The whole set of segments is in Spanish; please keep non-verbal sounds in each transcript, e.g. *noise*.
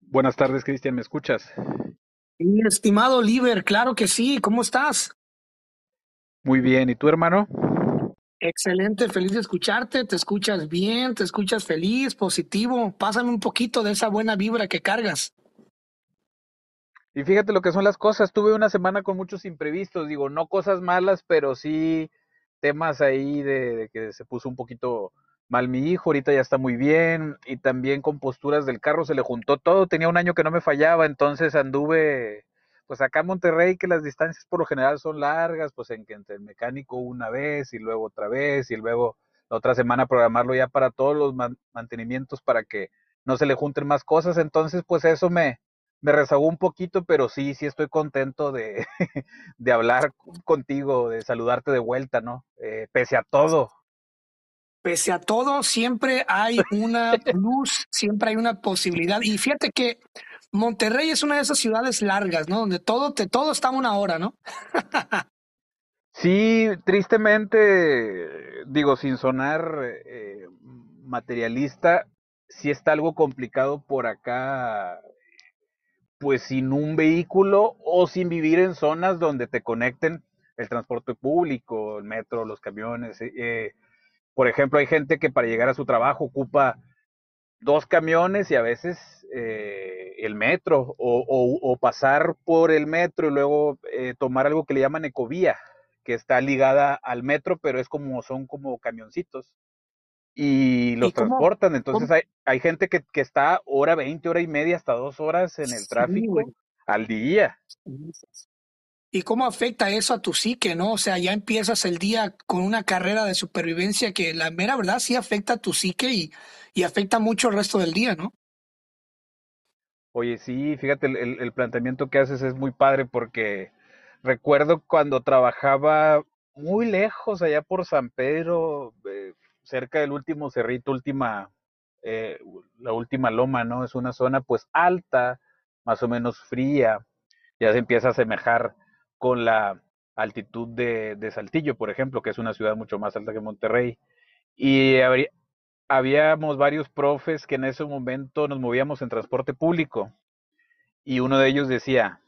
Buenas tardes, Cristian, ¿me escuchas? Mi estimado Oliver, claro que sí, ¿cómo estás? Muy bien, ¿y tú, hermano? Excelente, feliz de escucharte, te escuchas bien, te escuchas feliz, positivo. Pásame un poquito de esa buena vibra que cargas. Y fíjate lo que son las cosas, tuve una semana con muchos imprevistos, digo, no cosas malas, pero sí temas ahí de, de que se puso un poquito mal mi hijo, ahorita ya está muy bien, y también con posturas del carro se le juntó todo, tenía un año que no me fallaba, entonces anduve, pues acá en Monterrey, que las distancias por lo general son largas, pues en que entre el mecánico una vez y luego otra vez, y luego la otra semana programarlo ya para todos los mantenimientos para que no se le junten más cosas, entonces pues eso me, me rezagó un poquito, pero sí, sí estoy contento de, *laughs* de hablar contigo, de saludarte de vuelta, ¿no? Eh, pese a todo, pese a todo, siempre hay una luz, siempre hay una posibilidad. Y fíjate que Monterrey es una de esas ciudades largas, ¿no? Donde todo, te, todo está a una hora, ¿no? *laughs* sí, tristemente, digo, sin sonar eh, materialista, sí está algo complicado por acá, pues sin un vehículo o sin vivir en zonas donde te conecten el transporte público, el metro, los camiones. Eh, por ejemplo, hay gente que para llegar a su trabajo ocupa dos camiones y a veces eh, el metro o, pasar por el metro y luego eh, tomar algo que le llaman ecovía, que está ligada al metro, pero es como son como camioncitos y los transportan. Entonces hay, hay gente que, que, está hora 20, hora y media, hasta dos horas en el tráfico al día. ¿Y cómo afecta eso a tu psique, no? O sea, ya empiezas el día con una carrera de supervivencia que la mera verdad sí afecta a tu psique y, y afecta mucho el resto del día, ¿no? Oye, sí, fíjate, el, el, planteamiento que haces es muy padre porque recuerdo cuando trabajaba muy lejos, allá por San Pedro, eh, cerca del último cerrito, última, eh, la última loma, ¿no? Es una zona pues alta, más o menos fría, ya se empieza a asemejar con la altitud de, de, Saltillo, por ejemplo, que es una ciudad mucho más alta que Monterrey. Y habría, habíamos varios profes que en ese momento nos movíamos en transporte público. Y uno de ellos decía,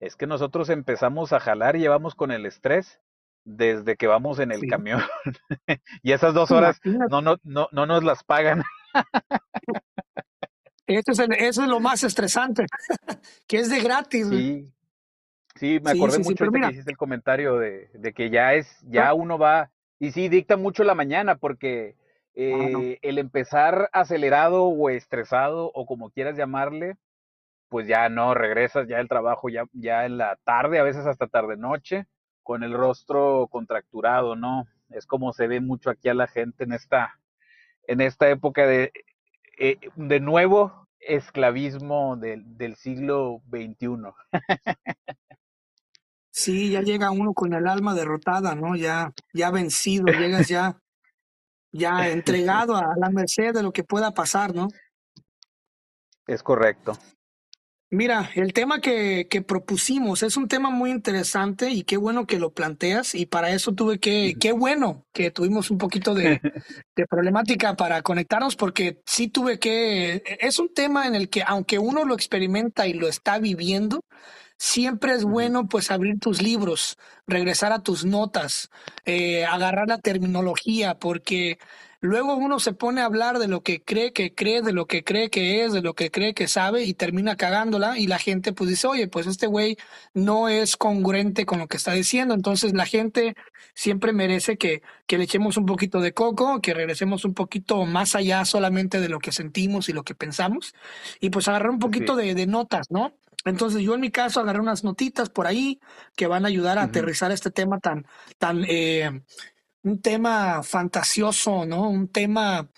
es que nosotros empezamos a jalar y llevamos con el estrés desde que vamos en el sí. camión. *laughs* y esas dos horas no, no, no, no nos las pagan. eso, es el, eso es lo más estresante, *laughs* que es de gratis. Sí. Sí, me acordé sí, sí, mucho sí, que hiciste el comentario de, de, que ya es, ya uno va, y sí, dicta mucho la mañana, porque eh, ah, no. el empezar acelerado o estresado, o como quieras llamarle, pues ya no, regresas ya el trabajo ya, ya en la tarde, a veces hasta tarde noche, con el rostro contracturado, ¿no? Es como se ve mucho aquí a la gente en esta, en esta época de, eh, de nuevo, esclavismo del, del siglo XXI. *laughs* Sí, ya llega uno con el alma derrotada, ¿no? Ya, ya vencido, llegas *laughs* ya, ya entregado a la merced de lo que pueda pasar, ¿no? Es correcto. Mira, el tema que, que, propusimos es un tema muy interesante y qué bueno que lo planteas y para eso tuve que, qué bueno que tuvimos un poquito de, *laughs* de, problemática para conectarnos porque sí tuve que, es un tema en el que aunque uno lo experimenta y lo está viviendo, siempre es bueno pues abrir tus libros, regresar a tus notas, eh, agarrar la terminología, porque luego uno se pone a hablar de lo que cree que cree, de lo que cree que es, de lo que cree que sabe y termina cagándola y la gente pues dice, oye, pues este güey no es congruente con lo que está diciendo, entonces la gente siempre merece que, que le echemos un poquito de coco, que regresemos un poquito más allá solamente de lo que sentimos y lo que pensamos y pues agarrar un poquito sí. de, de notas, ¿no? Entonces yo en mi caso agarré unas notitas por ahí que van a ayudar a uh -huh. aterrizar este tema tan, tan, eh, un tema fantasioso, ¿no? Un tema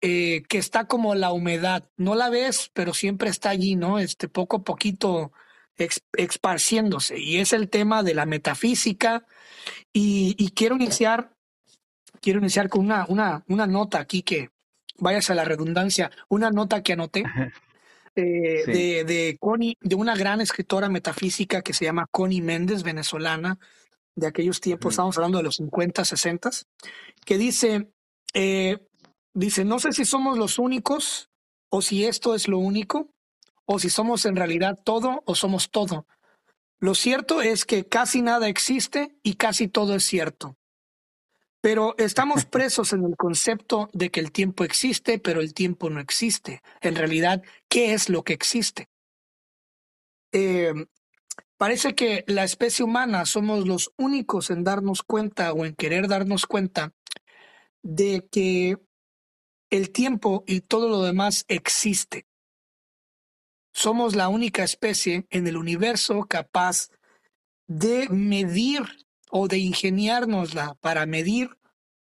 eh, que está como la humedad. No la ves, pero siempre está allí, ¿no? Este poco a poquito esparciéndose. Y es el tema de la metafísica. Y, y quiero iniciar, quiero iniciar con una, una, una nota aquí que, váyase a la redundancia, una nota que anoté. Eh, sí. de, de, Connie, de una gran escritora metafísica que se llama Connie Méndez, venezolana, de aquellos tiempos, uh -huh. estamos hablando de los 50, 60, que dice, eh, dice, no sé si somos los únicos o si esto es lo único o si somos en realidad todo o somos todo. Lo cierto es que casi nada existe y casi todo es cierto. Pero estamos *laughs* presos en el concepto de que el tiempo existe, pero el tiempo no existe. En realidad, ¿qué es lo que existe? Eh, parece que la especie humana somos los únicos en darnos cuenta o en querer darnos cuenta de que el tiempo y todo lo demás existe. Somos la única especie en el universo capaz de medir o de ingeniárnosla para medir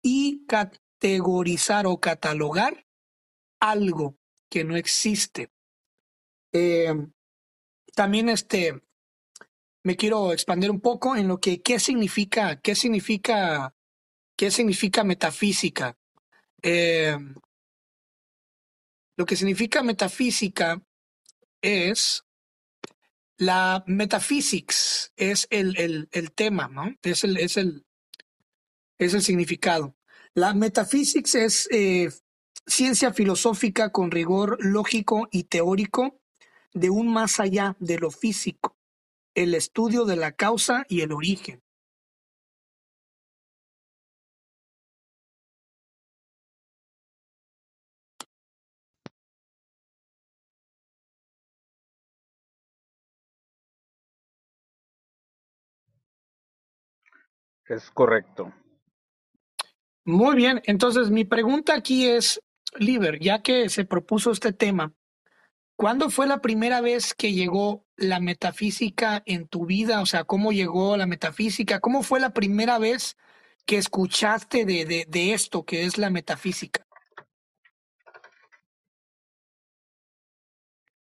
y categorizar o catalogar algo que no existe. Eh, también este, me quiero expandir un poco en lo que qué significa, qué significa, qué significa metafísica. Eh, lo que significa metafísica es la metaphysics, es el, el, tema, ¿no? Es el, es el, es el significado. La metaphysics es eh, ciencia filosófica con rigor lógico y teórico de un más allá de lo físico, el estudio de la causa y el origen. Es correcto. Muy bien, entonces mi pregunta aquí es, Liber, ya que se propuso este tema, ¿cuándo fue la primera vez que llegó la metafísica en tu vida? O sea, ¿cómo llegó la metafísica? ¿Cómo fue la primera vez que escuchaste de, de, de esto que es la metafísica?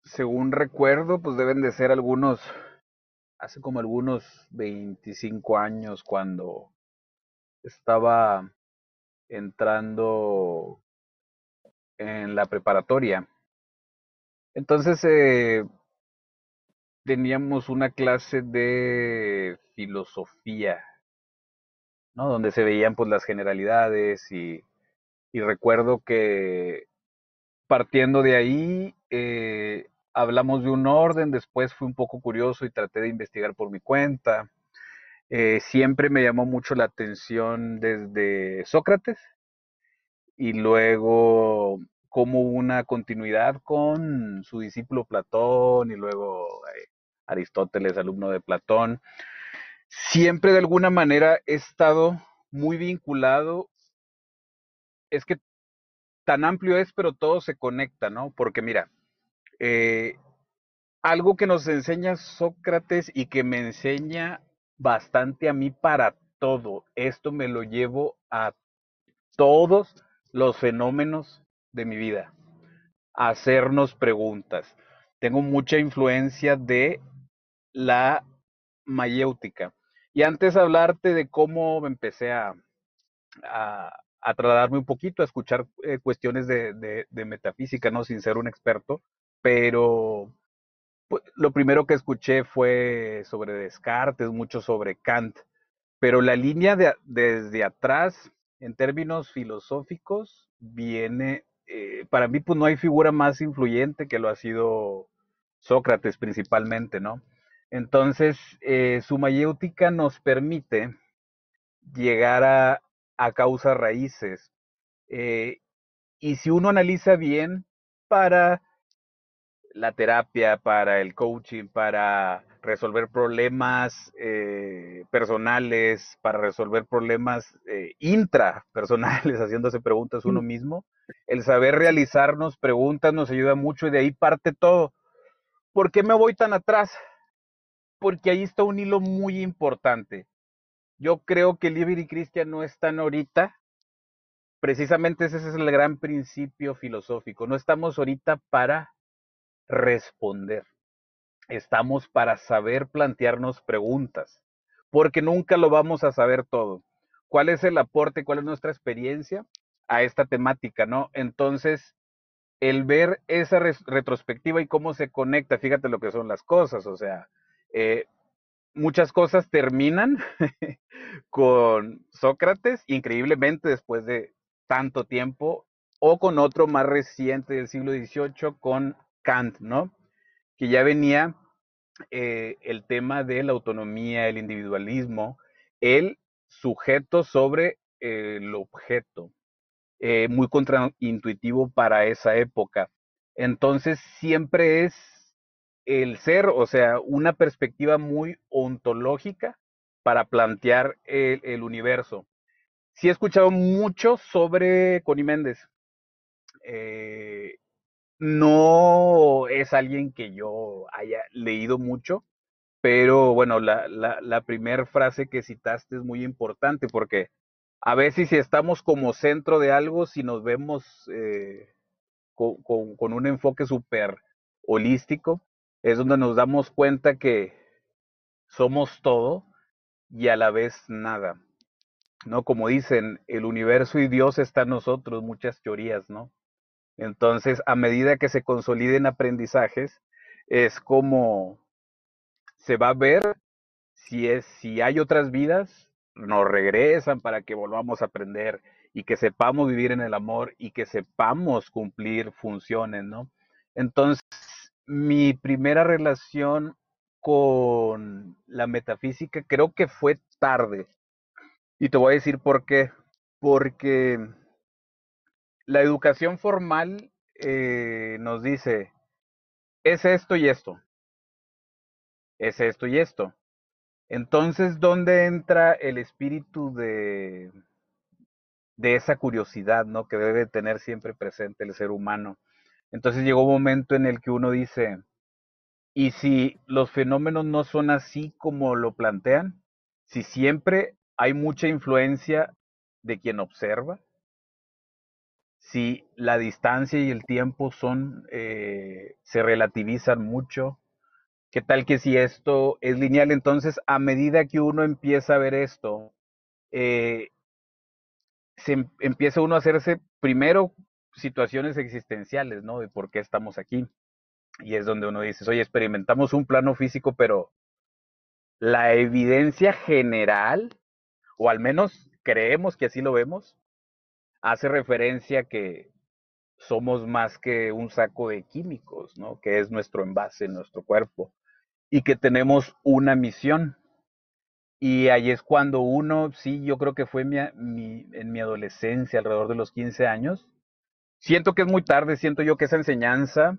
Según recuerdo, pues deben de ser algunos, hace como algunos 25 años cuando estaba entrando en la preparatoria. Entonces eh, teníamos una clase de filosofía, ¿no? Donde se veían pues las generalidades y, recuerdo que partiendo de ahí eh, hablamos de un orden, después fui un poco curioso y traté de investigar por mi cuenta. Eh, siempre me llamó mucho la atención desde Sócrates y luego como una continuidad con su discípulo Platón y luego eh, Aristóteles, alumno de Platón. Siempre de alguna manera he estado muy vinculado. Es que tan amplio es, pero todo se conecta, ¿no? Porque mira, eh, algo que nos enseña Sócrates y que me enseña bastante a mí para todo, esto me lo llevo a todos los fenómenos de mi vida, hacernos preguntas. Tengo mucha influencia de la mayéutica. Y antes hablarte de cómo empecé a, a, a trasladarme un poquito, a escuchar eh, cuestiones de, de, de, metafísica, no sin ser un experto, pero pues, lo primero que escuché fue sobre Descartes, mucho sobre Kant, pero la línea de, desde atrás, en términos filosóficos, viene, eh, para mí pues no hay figura más influyente que lo ha sido Sócrates principalmente, ¿no? Entonces, eh, su mayéutica nos permite llegar a, a causas raíces. Eh, y si uno analiza bien, para la terapia, para el coaching, para resolver problemas eh, personales, para resolver problemas eh, intrapersonales, *laughs* haciéndose preguntas uno mismo. El saber realizarnos preguntas nos ayuda mucho y de ahí parte todo. ¿Por qué me voy tan atrás? Porque ahí está un hilo muy importante. Yo creo que Libre y Cristian no están ahorita. Precisamente ese es el gran principio filosófico. No estamos ahorita para responder. Estamos para saber plantearnos preguntas, porque nunca lo vamos a saber todo. ¿Cuál es el aporte, cuál es nuestra experiencia a esta temática, no? Entonces, el ver esa retrospectiva y cómo se conecta, fíjate lo que son las cosas, o sea, eh, muchas cosas terminan *laughs* con Sócrates, increíblemente después de tanto tiempo, o con otro más reciente del siglo XVIII, con Kant, ¿no? Que ya venía eh, el tema de la autonomía, el individualismo, el sujeto sobre el objeto, eh, muy contraintuitivo para esa época. Entonces siempre es el ser, o sea, una perspectiva muy ontológica para plantear el, universo. Sí he escuchado mucho sobre Connie Méndez. Eh, no es alguien que yo haya leído mucho, pero bueno, la, la, la primera frase que citaste es muy importante porque a veces si estamos como centro de algo, si nos vemos eh, con, con, un enfoque súper holístico, es donde nos damos cuenta que somos todo y a la vez nada. ¿No? Como dicen, el universo y Dios están en nosotros, muchas teorías, ¿no? Entonces, a medida que se consoliden aprendizajes, es como se va a ver si es si hay otras vidas nos regresan para que volvamos a aprender y que sepamos vivir en el amor y que sepamos cumplir funciones, ¿no? Entonces, mi primera relación con la metafísica creo que fue tarde. Y te voy a decir por qué. Porque la educación formal eh, nos dice, es esto y esto. Es esto y esto. Entonces, ¿dónde entra el espíritu de, de esa curiosidad, ¿no? Que debe tener siempre presente el ser humano. Entonces llegó un momento en el que uno dice, ¿y si los fenómenos no son así como lo plantean? Si siempre hay mucha influencia de quien observa, si la distancia y el tiempo son, eh, se relativizan mucho, ¿Qué tal que si esto es lineal? Entonces, a medida que uno empieza a ver esto, eh, se em, empieza uno a hacerse primero situaciones existenciales, ¿no? De por qué estamos aquí. Y es donde uno dice, oye, experimentamos un plano físico, pero la evidencia general, o al menos creemos que así lo vemos, hace referencia que somos más que un saco de químicos, ¿no? Que es nuestro envase, nuestro cuerpo y que tenemos una misión. Y ahí es cuando uno, sí, yo creo que fue en mi adolescencia, alrededor de los 15 años, siento que es muy tarde, siento yo que esa enseñanza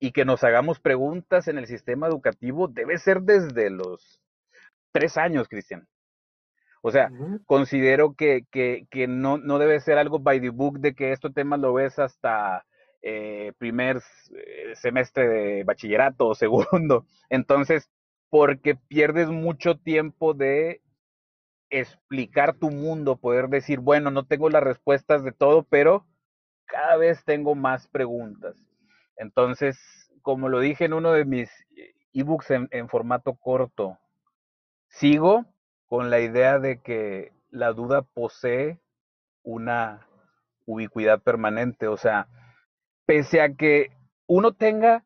y que nos hagamos preguntas en el sistema educativo debe ser desde los tres años, Cristian. O sea, uh -huh. considero que, que, que no, no, debe ser algo by the book de que estos temas lo ves hasta eh, primer eh, semestre de bachillerato o *laughs* segundo. Entonces, porque pierdes mucho tiempo de explicar tu mundo, poder decir, bueno, no tengo las respuestas de todo, pero cada vez tengo más preguntas. Entonces, como lo dije en uno de mis ebooks en, en formato corto, sigo con la idea de que la duda posee una ubicuidad permanente, o sea, pese a que uno tenga,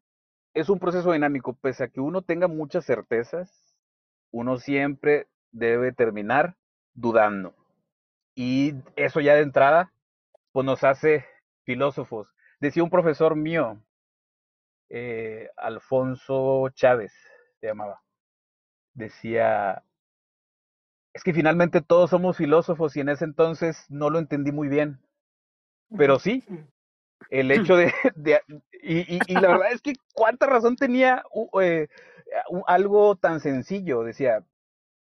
es un proceso dinámico, pese a que uno tenga muchas certezas, uno siempre debe terminar dudando. Y eso ya de entrada, pues nos hace filósofos. Decía un profesor mío, eh, Alfonso Chávez, se llamaba, decía, es que finalmente todos somos filósofos y en ese entonces no lo entendí muy bien. Pero sí, el hecho de, *laughs* de y, y, y, la verdad es que cuánta razón tenía uh, eh, uh, algo tan sencillo, decía,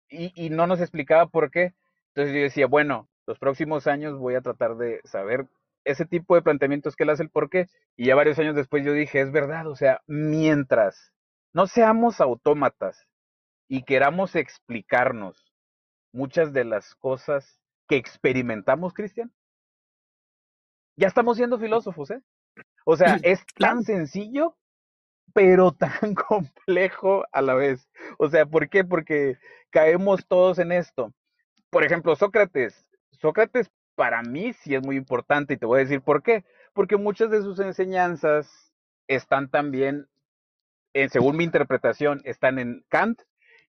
y, y, no nos explicaba por qué. Entonces yo decía, bueno, los próximos años voy a tratar de saber ese tipo de planteamientos que él hace el por qué. Y ya varios años después yo dije, es verdad, o sea, mientras no seamos autómatas y queramos explicarnos muchas de las cosas que experimentamos, Cristian, ya estamos siendo filósofos, ¿eh? O sea, es tan sencillo, pero *laughs* tan complejo a la vez. O sea, ¿por qué? Porque caemos todos en esto. Por ejemplo, Sócrates. Sócrates para mí sí es muy importante y te voy a decir por qué. Porque muchas de sus enseñanzas están también, en, según mi interpretación, están en Kant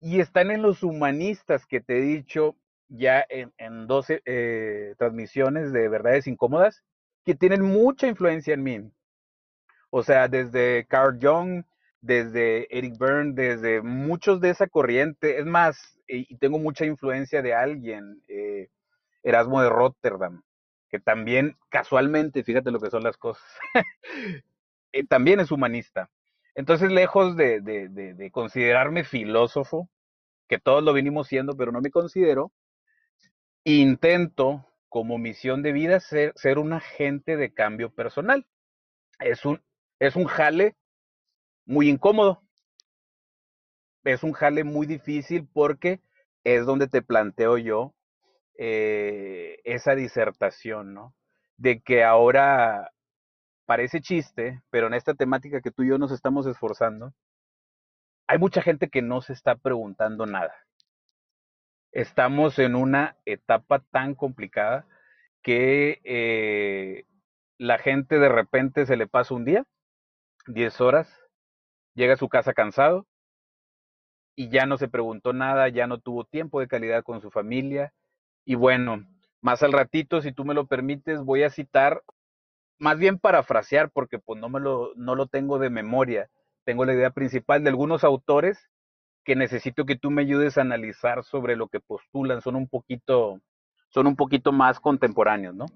y están en los humanistas que te he dicho ya en, en 12 eh, transmisiones de verdades incómodas que tienen mucha influencia en mí. O sea, desde Carl Jung, desde Eric Byrne, desde muchos de esa corriente. Es más, y tengo mucha influencia de alguien, eh, Erasmo de Rotterdam, que también casualmente, fíjate lo que son las cosas, *laughs* eh, también es humanista. Entonces, lejos de, de, de, de, considerarme filósofo, que todos lo vinimos siendo, pero no me considero, intento como misión de vida ser, un agente de cambio personal. Es un, es un jale muy incómodo. Es un jale muy difícil porque es donde te planteo yo eh, esa disertación, ¿no? De que ahora parece chiste, pero en esta temática que tú y yo nos estamos esforzando, hay mucha gente que no se está preguntando nada. Estamos en una etapa tan complicada que eh, la gente de repente se le pasa un día, 10 horas, llega a su casa cansado y ya no se preguntó nada, ya no tuvo tiempo de calidad con su familia. Y bueno, más al ratito, si tú me lo permites, voy a citar, más bien parafrasear, porque pues no, me lo, no lo tengo de memoria. Tengo la idea principal de algunos autores que necesito que tú me ayudes a analizar sobre lo que postulan. Son un poquito, son un poquito más contemporáneos, ¿no?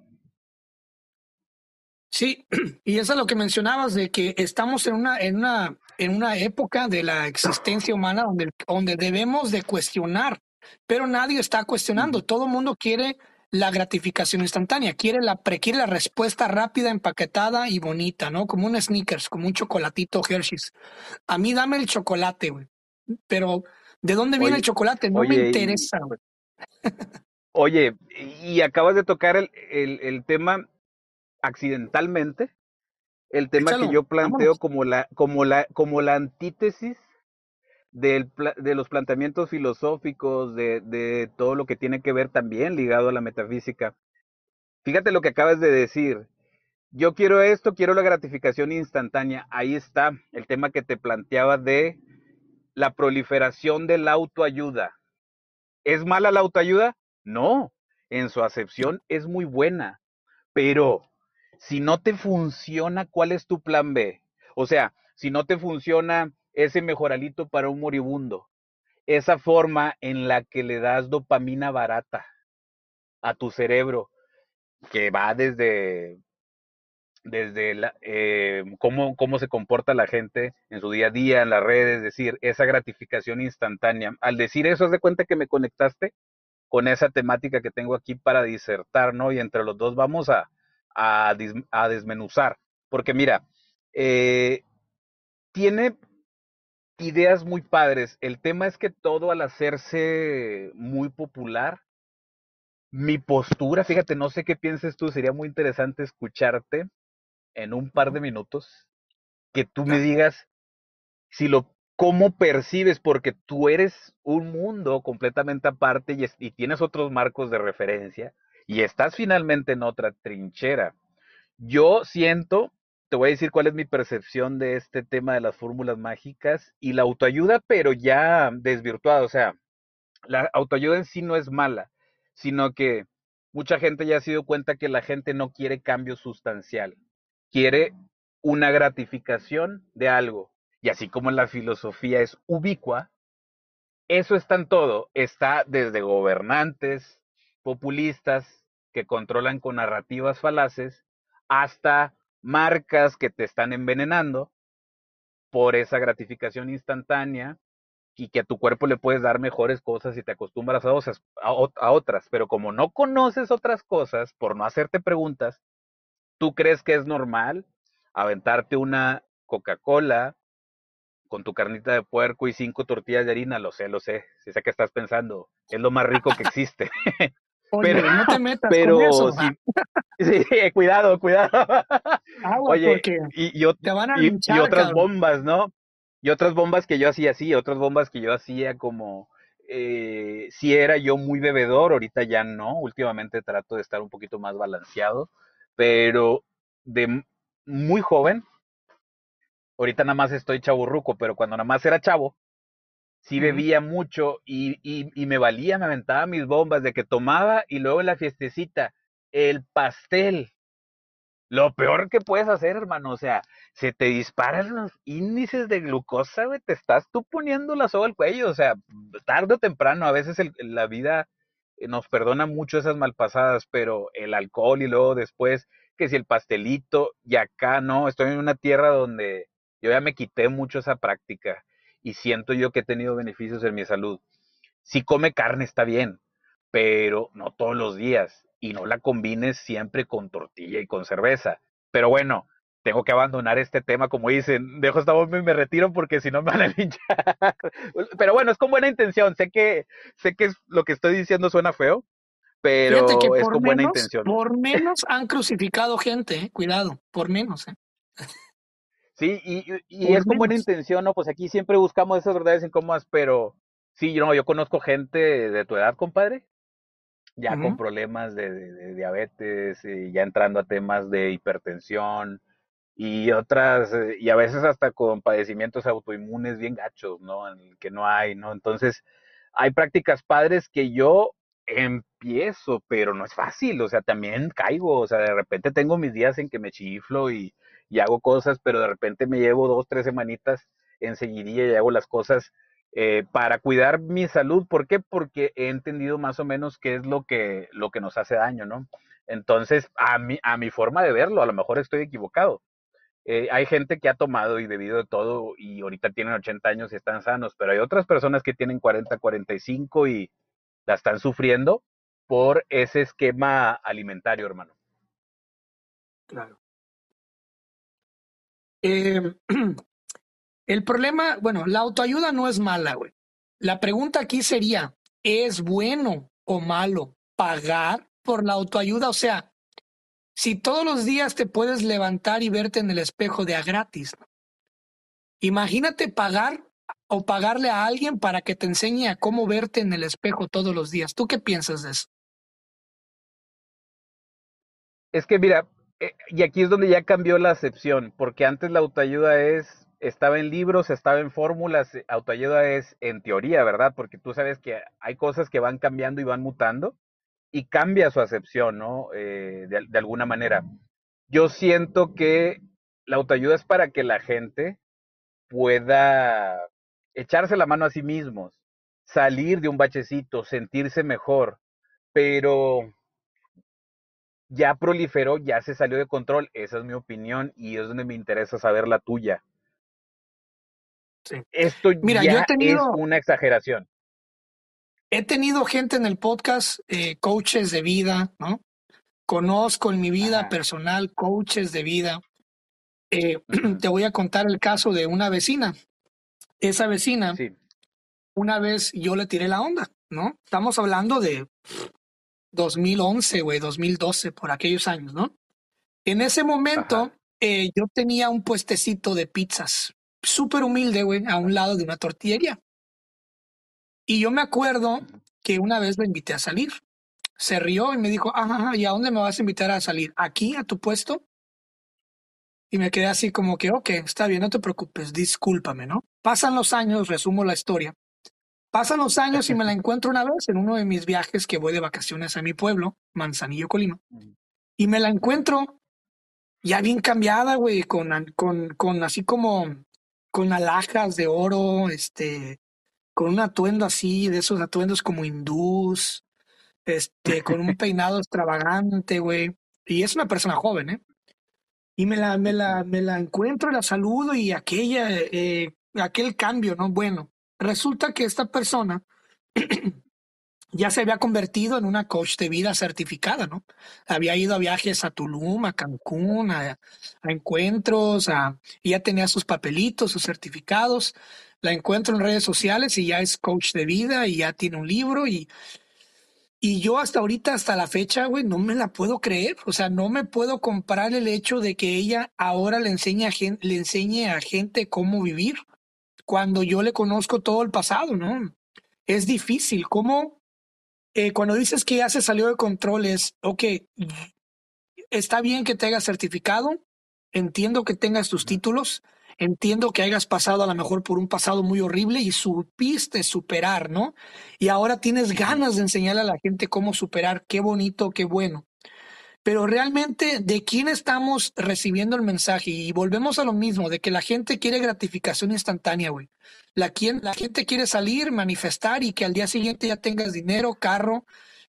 Sí, *clears throat* y eso es lo que mencionabas de que estamos en una, en una, en una época de la existencia humana donde, donde debemos de cuestionar, pero nadie está cuestionando. Todo el mundo quiere la gratificación instantánea, quiere la, quiere la respuesta rápida, empaquetada y bonita, ¿no? Como un sneakers, como un chocolatito Hershey's. A mí dame el chocolate, güey. Pero, ¿de dónde viene Oye, el chocolate? No oye, me interesa, güey. Oye, y acabas de tocar el, el, el tema accidentalmente, el tema que yo planteo vámonos. como la, como la, como la antítesis de los planteamientos filosóficos, de, de todo lo que tiene que ver también ligado a la metafísica. Fíjate lo que acabas de decir. Yo quiero esto, quiero la gratificación instantánea. Ahí está el tema que te planteaba de la proliferación de la autoayuda. ¿Es mala la autoayuda? No, en su acepción es muy buena, pero si no te funciona, ¿cuál es tu plan B? O sea, si no te funciona ese mejoralito para un moribundo, esa forma en la que le das dopamina barata a tu cerebro, que va desde, desde eh, cómo, cómo se comporta la gente en su día a día, en las redes, es decir, esa gratificación instantánea. Al decir eso, haz de cuenta que me conectaste con esa temática que tengo aquí para disertar, ¿no? Y entre los dos vamos a, a desmenuzar. Porque mira, eh, tiene ideas muy padres. El tema es que todo al hacerse muy popular, mi postura, fíjate, no sé qué pienses tú, sería muy interesante escucharte en un par de minutos, que tú me digas si lo cómo percibes, porque tú eres un mundo completamente aparte y, es- y tienes otros marcos de referencia y estás finalmente en otra trinchera. Yo siento, te voy a decir cuál es mi percepción de este tema de las fórmulas mágicas y la autoayuda, pero ya desvirtuada. O sea, la autoayuda en sí no es mala, sino que mucha gente ya se dio cuenta que la gente no quiere cambio sustancial, quiere una gratificación de algo. Y así como la filosofía es ubicua, eso está en todo. Está desde gobernantes populistas que controlan con narrativas falaces hasta marcas que te están envenenando por esa gratificación instantánea y que a tu cuerpo le puedes dar mejores cosas y te acostumbras a, osas- a, ot- a otras. Pero como no conoces otras cosas, por no hacerte preguntas, tú crees que es normal aventarte una Coca-Cola con tu carnita de puerco y cinco tortillas de harina, lo sé, lo sé, sí sé que estás pensando, es lo más rico que existe. *laughs* Oye, Pero, no te metas con pero eso. sí, sí, cuidado, cuidado. *laughs* Agua, Oye, porque y, y, ot- te van a y- y linchar, otras cabrón. bombas, ¿no? Y otras bombas que yo hacía así, otras bombas que yo hacía como, eh, si era yo muy bebedor, ahorita ya no, últimamente trato de estar un poquito más balanceado, pero de muy joven, ahorita nada más estoy chaburruco, pero cuando nada más era chavo, sí bebía mucho y, y, y me valía, me aventaba mis bombas de que tomaba y luego en la fiestecita, el pastel lo peor que puedes hacer, hermano, o sea, se te disparan los índices de glucosa, güey, te estás tú poniendo la soga al cuello, o sea, tarde o temprano, a veces la vida eh, nos perdona mucho esas malpasadas, pero el alcohol y luego después, que si el pastelito, y acá no, estoy en una tierra donde yo ya me quité mucho esa práctica y siento yo que he tenido beneficios en mi salud. Si come carne está bien, pero no todos los días y no la combines siempre con tortilla y con cerveza. Pero bueno, tengo que abandonar este tema, como dicen, dejo esta bomba y me retiro porque si no me van a *laughs* linchar. Pero bueno, es con buena intención, sé que, sé que lo que estoy diciendo suena feo, pero es con buena intención. Por menos han crucificado gente, eh, cuidado, por menos. Eh. Sí, y, y es con buena intención, ¿no? Pues aquí siempre buscamos esas verdades incómodas, pero sí, yo, no, yo conozco gente de tu edad, compadre, ya con problemas de, de, diabetes, y ya entrando a temas de hipertensión y otras, eh, y a veces hasta con padecimientos autoinmunes bien gachos, ¿no? En el que no hay, ¿no? Entonces, hay prácticas padres que yo empiezo, pero no es fácil, o sea, también caigo, o sea, de repente tengo mis días en que me chiflo y, y hago cosas, pero de repente me llevo dos, tres semanitas enseguidilla y hago las cosas eh, para cuidar mi salud. ¿Por qué? Porque he entendido más o menos qué es lo que, lo que nos hace daño, ¿no? Entonces, a mi, a mi forma de verlo, a lo mejor estoy equivocado. Eh, hay gente que ha tomado y bebido de todo y ahorita tienen 80 años y están sanos, pero hay otras personas que tienen 40, 45 y la están sufriendo por ese esquema alimentario, hermano. Claro. Eh, *clears throat* El problema, bueno, la autoayuda no es mala, güey. La pregunta aquí sería, ¿es bueno o malo pagar por la autoayuda? O sea, si todos los días te puedes levantar y verte en el espejo de a gratis, imagínate pagar o pagarle a alguien para que te enseñe a cómo verte en el espejo todos los días. ¿Tú qué piensas de eso? Es que mira, eh, y aquí es donde ya cambió la acepción, porque antes la autoayuda es estaba en libros, estaba en fórmulas, eh, autoayuda es en teoría, ¿verdad? Porque tú sabes que hay cosas que van cambiando y van mutando y cambia su acepción, ¿no? Eh, de, de, alguna manera. Yo siento que la autoayuda es para que la gente pueda echarse la mano a sí mismos, salir de un bachecito, sentirse mejor, pero ya proliferó, ya se salió de control, esa es mi opinión y es donde me interesa saber la tuya. Esto Mira, ya yo he tenido, es una exageración. He tenido gente en el podcast, eh, coaches de vida, ¿no? Conozco en mi vida personal coaches de vida. Eh, *clears throat* te voy a contar el caso de una vecina. Esa vecina, una vez yo le tiré la onda, ¿no? Estamos hablando de 2011, güey, 2012, por aquellos años, ¿no? En ese momento, eh, yo tenía un puestecito de pizzas, súper humilde, güey, a un lado de una tortillería. Y yo me acuerdo que una vez lo invité a salir. Se rió y me dijo, ajá, ¿y a dónde me vas a invitar a salir? ¿Aquí, a tu puesto? Y me quedé así como que, ok, está bien, no te preocupes, discúlpame, ¿no? Pasan los años, resumo la historia. Pasan los años y me la *laughs* encuentro una vez en uno de mis viajes que voy de vacaciones a mi pueblo, Manzanillo, Colima. Y me la encuentro ya bien cambiada, güey, con, con, con así como con alhajas de oro, este, con un atuendo así, de esos atuendos como hindús, este, con un *laughs* peinado extravagante, güey. Y es una persona joven, ¿eh? Y me la, me la, me la encuentro, la saludo y aquella, eh, aquel cambio, ¿no? Bueno, resulta que esta persona *clears throat* ya se había convertido en una coach de vida certificada, ¿no? Había ido a viajes a Tulum, a Cancún, a, encuentros, a, y ya tenía sus papelitos, sus certificados. La encuentro en redes sociales y ya es coach de vida y ya tiene un libro y, y yo hasta ahorita, hasta la fecha, güey, no me la puedo creer. O sea, no me puedo comprar el hecho de que ella ahora le enseñe a gente, le enseñe a gente cómo vivir cuando yo le conozco todo el pasado, ¿no? Es difícil. ¿Cómo, eh, cuando dices que ya se salió de control es, ok, está bien que te hayas certificado, entiendo que tengas tus títulos, entiendo que hayas pasado a lo mejor por un pasado muy horrible y supiste superar, ¿no? Y ahora tienes ganas de enseñarle a la gente cómo superar, qué bonito, qué bueno. Pero realmente de quién estamos recibiendo el mensaje y volvemos a lo mismo, de que la gente quiere gratificación instantánea, güey. La, la gente quiere salir, manifestar y que al día siguiente ya tengas dinero, carro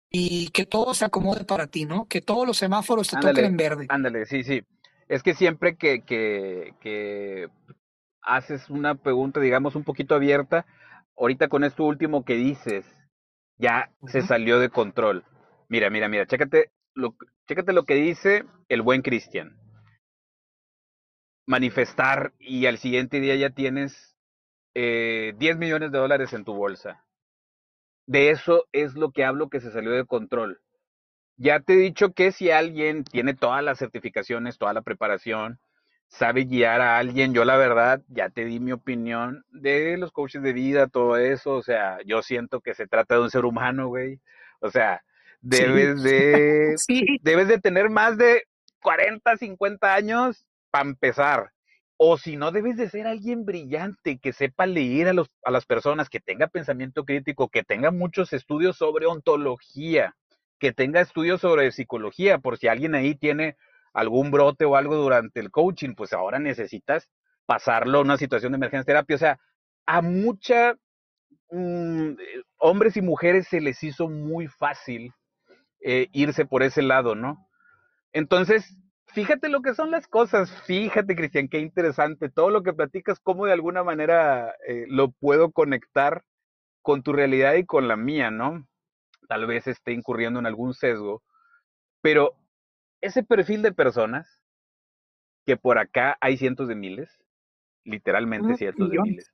y que todo se acomode para ti, ¿no? Que todos los semáforos te toquen en verde. Ándale, sí, sí. Es que siempre que, que, que haces una pregunta, digamos, un poquito abierta, ahorita con esto último que dices, ya se salió de control. Mira, mira, mira, chécate lo, chécate lo que dice el buen Cristian. Manifestar y al siguiente día ya tienes eh, 10 millones de dólares en tu bolsa. De eso es lo que hablo que se salió de control. Ya te he dicho que si alguien tiene todas las certificaciones, toda la preparación, sabe guiar a alguien, yo la verdad ya te di mi opinión de los coaches de vida, todo eso, o sea, yo siento que se trata de un ser humano, güey. O sea, debes de debes de tener más de 40, 50 años para empezar. O si no, debes de ser alguien brillante, que sepa leer a, los, a las personas, que tenga pensamiento crítico, que tenga muchos estudios sobre ontología, que tenga estudios sobre psicología, por si alguien ahí tiene algún brote o algo durante el coaching, pues ahora necesitas pasarlo a una situación de emergencia terapia. O sea, a mucha mm, hombres y mujeres se les hizo muy fácil eh, irse por ese lado, ¿no? Entonces, fíjate lo que son las cosas, fíjate, Cristian, qué interesante, todo lo que platicas, cómo de alguna manera eh, lo puedo conectar con tu realidad y con la mía, ¿no? Tal vez esté incurriendo en algún sesgo, pero ese perfil de personas, que por acá hay cientos de miles, literalmente cientos de miles,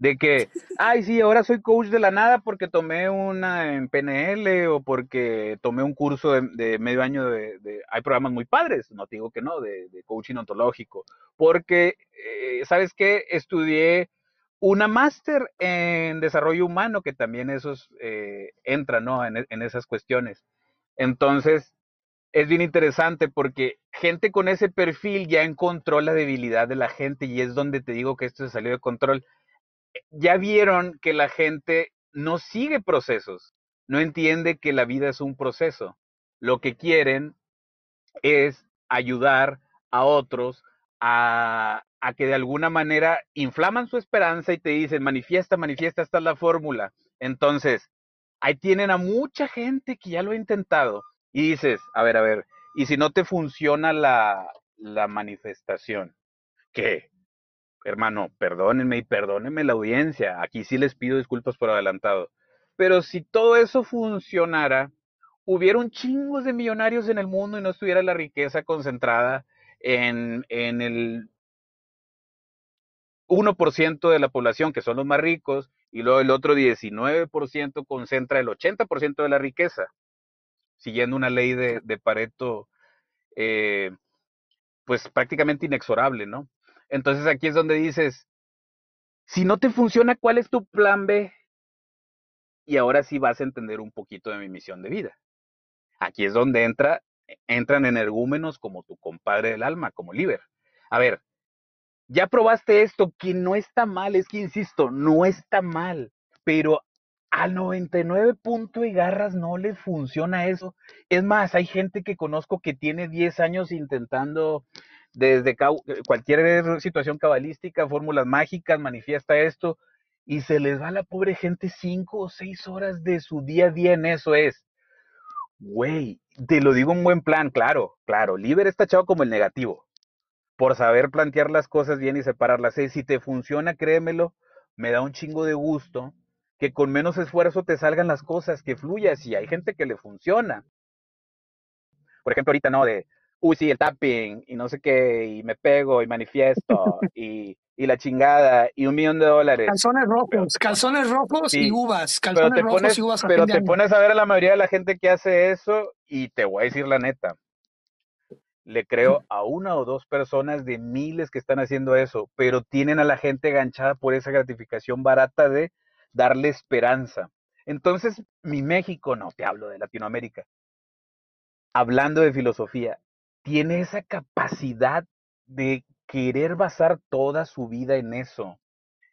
de que, ay, sí, ahora soy coach de la nada porque tomé una en PNL o porque tomé un curso de, medio año de, Hay programas muy padres, no te digo que no, de, coaching ontológico, porque, eh, ¿sabes qué? Estudié una máster en desarrollo humano, que también esos eh, entran, ¿no? En, en esas cuestiones. Entonces, es bien interesante porque gente con ese perfil ya encontró la debilidad de la gente y es donde te digo que esto se salió de control ya vieron que la gente no sigue procesos, no entiende que la vida es un proceso. Lo que quieren es ayudar a otros a, a que de alguna manera inflaman su esperanza y te dicen, manifiesta, manifiesta, esta es la fórmula. Entonces, ahí tienen a mucha gente que ya lo ha intentado y dices, a ver, a ver, y si no te funciona la, la manifestación, ¿qué? Hermano, perdónenme y perdónenme la audiencia, aquí sí les pido disculpas por adelantado, pero si todo eso funcionara, hubiera un chingo de millonarios en el mundo y no estuviera la riqueza concentrada en, en el 1% de la población, que son los más ricos, y luego el otro 19% concentra el 80% de la riqueza, siguiendo una ley de, de Pareto, eh, pues prácticamente inexorable, ¿no? Entonces aquí es donde dices, si no te funciona, ¿cuál es tu plan B? Y ahora sí vas a entender un poquito de mi misión de vida. Aquí es donde entra, entran energúmenos como tu compadre del alma, como Liber. A ver, ya probaste esto, que no está mal, es que insisto, no está mal, pero al 99 punto y garras no le funciona eso. Es más, hay gente que conozco que tiene 10 años intentando desde cualquier situación cabalística, fórmulas mágicas, manifiesta esto, y se les va a la pobre gente cinco o seis horas de su día a día en eso es. Güey, te lo digo en buen plan, claro, claro. Liber está echado como el negativo, por saber plantear las cosas bien y separarlas. Si te funciona, créemelo, me da un chingo de gusto que con menos esfuerzo te salgan las cosas, que fluyas. Y hay gente que le funciona. Por ejemplo, ahorita no, de uy, sí, el tapping y no sé qué, y me pego y manifiesto *laughs* y, y la chingada y un millón de dólares. Calzones rojos, calzones rojos y uvas, calzones pero te rojos pones, y uvas. pero te pones a ver a la mayoría de la gente que hace eso y te voy a decir la neta. Le creo a una o dos personas de miles que están haciendo eso, pero tienen a la gente enganchada por esa gratificación barata de darle esperanza. Entonces, mi México, no te hablo de Latinoamérica, hablando de filosofía, tiene esa capacidad de querer basar toda su vida en eso.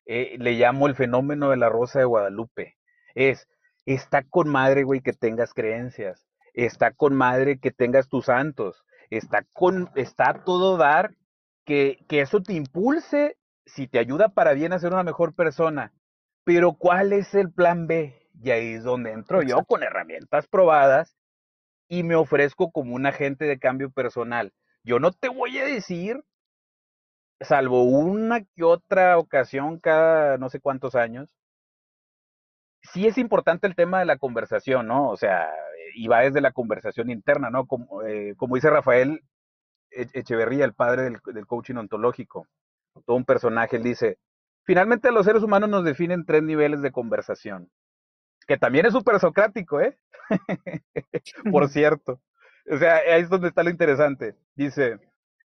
Eh, le llamo el fenómeno de la Rosa de Guadalupe. Es, está con madre, güey, que tengas creencias. está con madre que tengas tus santos, está con, está todo dar que, que eso te impulse, si te ayuda para bien a ser una mejor persona. Pero ¿cuál es el plan B? Y ahí es donde entro yo con herramientas probadas y me ofrezco como un agente de cambio personal. Yo no te voy a decir, salvo una que otra ocasión cada no sé cuántos años, sí es importante el tema de la conversación, ¿no? O sea, y va desde la conversación interna, ¿no? Como, eh, como dice Rafael e-, Echeverría, el padre del, del, coaching ontológico, todo un personaje, él dice, finalmente los seres humanos nos definen tres niveles de conversación, que también es súper socrático, ¿eh? *laughs* Por cierto. O sea, ahí es donde está lo interesante. Dice,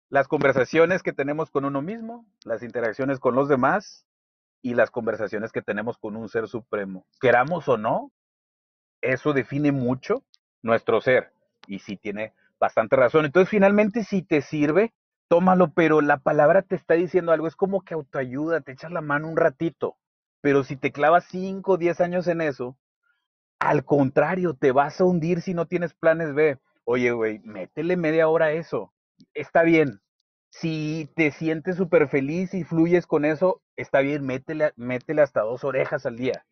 las conversaciones que tenemos con uno mismo, las interacciones con los demás y las conversaciones que tenemos con un ser supremo. Queramos o no, eso define mucho nuestro ser. Y sí tiene bastante razón. Entonces, finalmente, si te sirve, tómalo, pero la palabra te está diciendo algo. Es como que autoayuda, te echas la mano un ratito. Pero si te clavas 5 o 10 años en eso, al contrario, te vas a hundir si no tienes planes B. Oye, güey, métele media hora a eso. Está bien. Si te sientes súper feliz y fluyes con eso, está bien, métele, hasta dos orejas al día.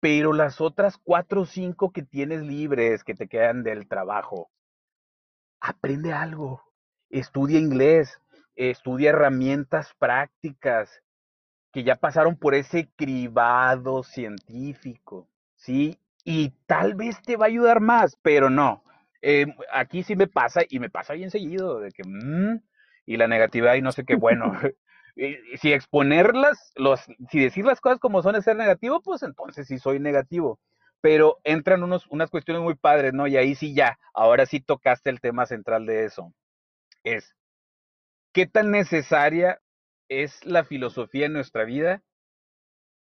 Pero las otras cuatro o cinco que tienes libres, que te quedan del trabajo, aprende algo. Estudia inglés, estudia herramientas prácticas que ya pasaron por ese cribado científico, ¿sí? Y tal vez te va a ayudar más, pero no. Eh, aquí sí me pasa y me pasa bien seguido, de que, mmm, y la negatividad y no sé qué, bueno, *laughs* *laughs* si exponerlas, los, si decir las cosas como son es ser negativo, pues entonces sí soy negativo. Pero entran unos, unas cuestiones muy padres, ¿no? Y ahí sí ya, ahora sí tocaste el tema central de eso. Es, ¿qué tan necesaria es la filosofía en nuestra vida?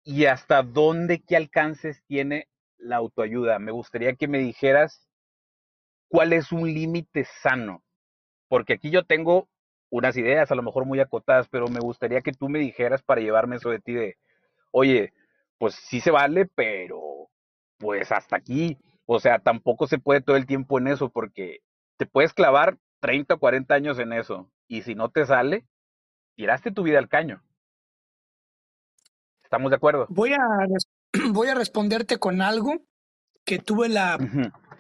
Y hasta dónde, qué alcances tiene la autoayuda. Me gustaría que me dijeras cuál es un límite sano. Porque aquí yo tengo unas ideas, a lo mejor muy acotadas, pero me gustaría que tú me dijeras para llevarme eso de ti de, oye, pues sí se vale, pero pues hasta aquí. O sea, tampoco se puede todo el tiempo en eso porque te puedes clavar 30 o 40 años en eso y si no te sale, tiraste tu vida al caño. ¿Estamos de acuerdo? Voy a, *clears throat* voy a responderte con algo que tuve la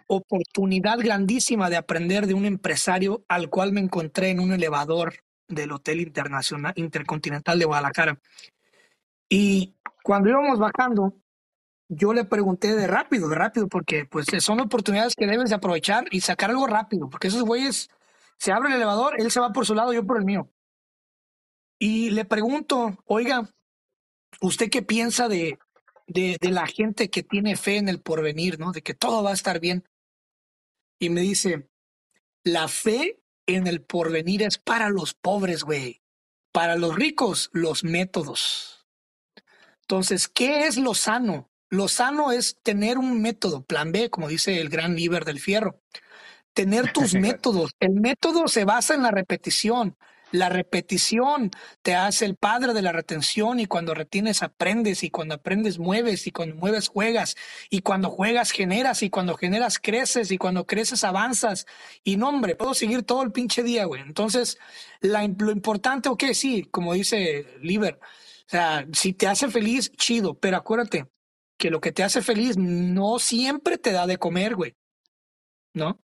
oportunidad grandísima de aprender de un empresario al cual me encontré en un elevador del Hotel Internacional Intercontinental de Guadalajara. Y cuando íbamos bajando, yo le pregunté de rápido, de rápido, porque pues son oportunidades que debes de aprovechar y sacar algo rápido, porque esos güeyes, se abre el elevador, él se va por su lado, yo por el mío. Y le pregunto, oiga, ¿usted qué piensa de, de, de la gente que tiene fe en el porvenir, ¿no? De que todo va a estar bien y me dice, la fe en el porvenir es para los pobres, güey. Para los ricos, los métodos. Entonces, ¿qué es lo sano? Lo sano es tener un método, plan B, como dice el gran líder del fierro. Tener *laughs* tus métodos. El método se basa en la repetición. La repetición te hace el padre de la retención y cuando retienes aprendes y cuando aprendes mueves y cuando mueves juegas y cuando juegas generas y cuando generas creces y cuando creces avanzas y no hombre, puedo seguir todo el pinche día, güey. Entonces, lo importante, ok, sí, como dice Liber, o sea, si te hace feliz, chido, pero acuérdate que lo que te hace feliz no siempre te da de comer, güey. ¿No?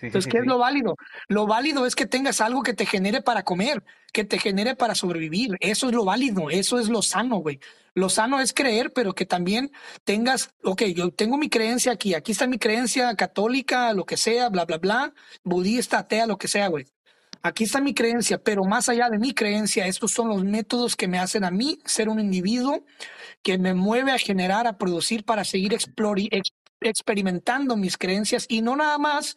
Entonces, ¿qué es lo válido? Lo válido es que tengas algo que te genere para comer, que te genere para sobrevivir. Eso es lo válido, eso es lo sano, güey. Lo sano es creer, pero que también tengas, ok, yo tengo mi creencia aquí, aquí está mi creencia católica, lo que sea, bla, bla, bla, budista, atea, lo que sea, güey. Aquí está mi creencia, pero más allá de mi creencia, estos son los métodos que me hacen a mí ser un individuo que me mueve a generar, a producir para seguir experimentando mis creencias y no nada más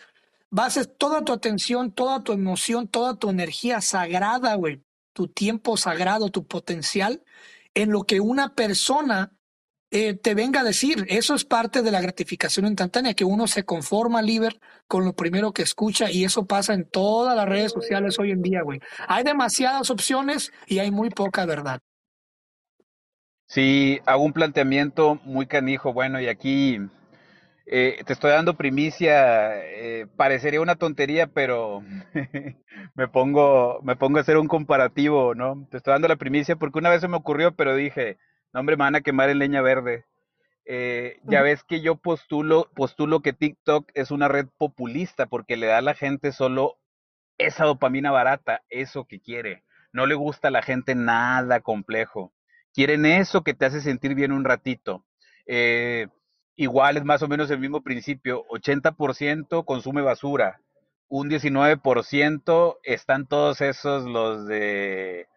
bases toda tu atención, toda tu emoción, toda tu energía sagrada, güey, tu tiempo sagrado, tu potencial, en lo que una persona eh, te venga a decir. Eso es parte de la gratificación instantánea, que uno se conforma, Liber, con lo primero que escucha, y eso pasa en todas las redes sociales hoy en día, güey. Hay demasiadas opciones y hay muy poca verdad. Sí, hago un planteamiento muy canijo, bueno, y aquí Eh, te estoy dando primicia, eh, parecería una tontería, pero *laughs* me pongo, me pongo a hacer un comparativo, ¿no? Te estoy dando la primicia porque una vez se me ocurrió, pero dije, no hombre, me van a quemar en leña verde. Eh, ya ves que yo postulo, postulo que TikTok es una red populista porque le da a la gente solo esa dopamina barata, eso que quiere. No le gusta a la gente nada complejo. Quieren eso que te hace sentir bien un ratito. Eh, igual es más o menos el mismo principio, 80% consume basura, un 19% están todos esos los de...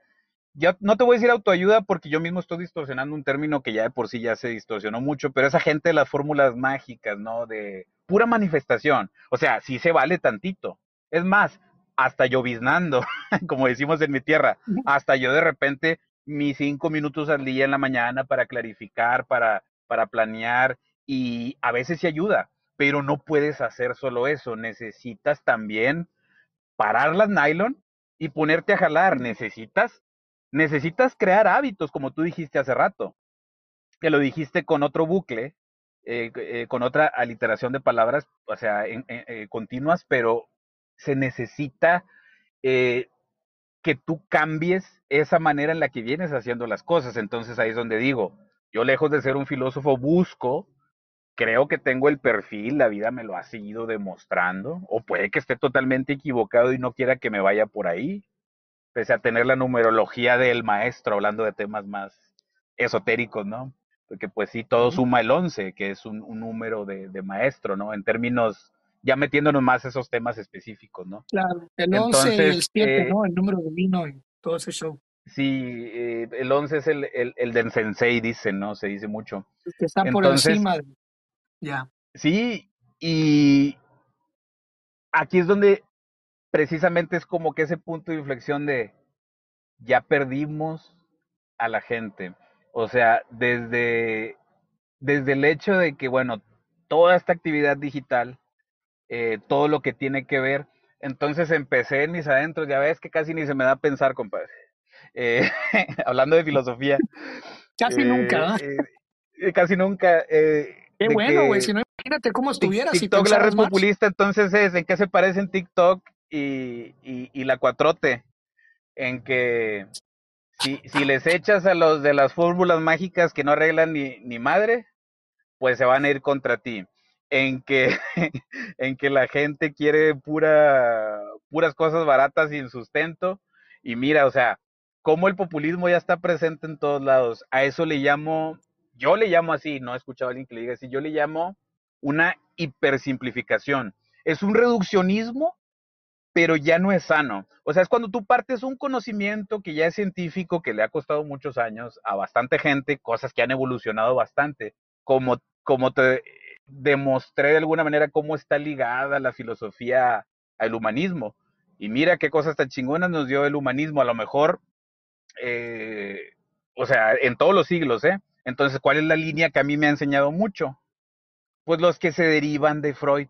Ya no te voy a decir autoayuda porque yo mismo estoy distorsionando un término que ya de por sí ya se distorsionó mucho, pero esa gente de las fórmulas mágicas, ¿no? De pura manifestación. O sea, sí se vale tantito. Es más, hasta lloviznando, *laughs* como decimos en mi tierra, hasta yo de repente mis cinco minutos al día en la mañana para clarificar, para, para planear y a veces sí ayuda, pero no puedes hacer solo eso, necesitas también parar las nylon y ponerte a jalar, necesitas, necesitas crear hábitos, como tú dijiste hace rato, que lo dijiste con otro bucle, eh, eh, con otra aliteración de palabras, o sea, en, eh, continuas, pero se necesita que tú cambies esa manera en la que vienes haciendo las cosas. Entonces ahí es donde digo, yo lejos de ser un filósofo busco creo que tengo el perfil, la vida me lo ha seguido demostrando, o puede que esté totalmente equivocado y no quiera que me vaya por ahí, pese a tener la numerología del maestro, hablando de temas más esotéricos, ¿no? Porque pues sí, todo suma el 11, que es un, un número de, de, maestro, ¿no? En términos, ya metiéndonos más esos temas específicos, ¿no? Claro, el 11 Entonces, y el 7, eh, ¿no? El número de vino y todo ese show. Sí, eh, el 11 es el, el, el del sensei, dicen, ¿no? Se dice mucho. Que está por Entonces, encima de ya. Sí, y aquí es donde precisamente es como que ese punto de inflexión de ya perdimos a la gente. O sea, desde, desde el hecho de que, bueno, toda esta actividad digital, eh, todo lo que tiene que ver, entonces empecé en mis adentros, ya ves que casi ni se me da a pensar, compadre. Eh, *laughs* hablando de filosofía. Casi eh, nunca. eh, casi nunca. Qué de bueno, güey. Si no, imagínate cómo estuvieras. si TikTok la red más. populista, entonces es en qué se parecen TikTok y, y, y la cuatrote. En que si, si les echas a los de las fórmulas mágicas que no arreglan ni, ni madre, pues se van a ir contra ti. En que, *laughs* en que la gente quiere pura, puras cosas baratas sin sustento. Y mira, o sea, cómo el populismo ya está presente en todos lados. A eso le llamo, yo le llamo así, no he escuchado a alguien que le diga así, yo le llamo una hipersimplificación. Es un reduccionismo, pero ya no es sano. O sea, es cuando tú partes un conocimiento que ya es científico, que le ha costado muchos años a bastante gente, cosas que han evolucionado bastante, como, como te demostré de alguna manera cómo está ligada la filosofía al humanismo. Y mira qué cosas tan chingonas nos dio el humanismo. A lo mejor eh, o sea, en todos los siglos, ¿eh? Entonces, ¿cuál es la línea que a mí me ha enseñado mucho? Pues los que se derivan de Freud.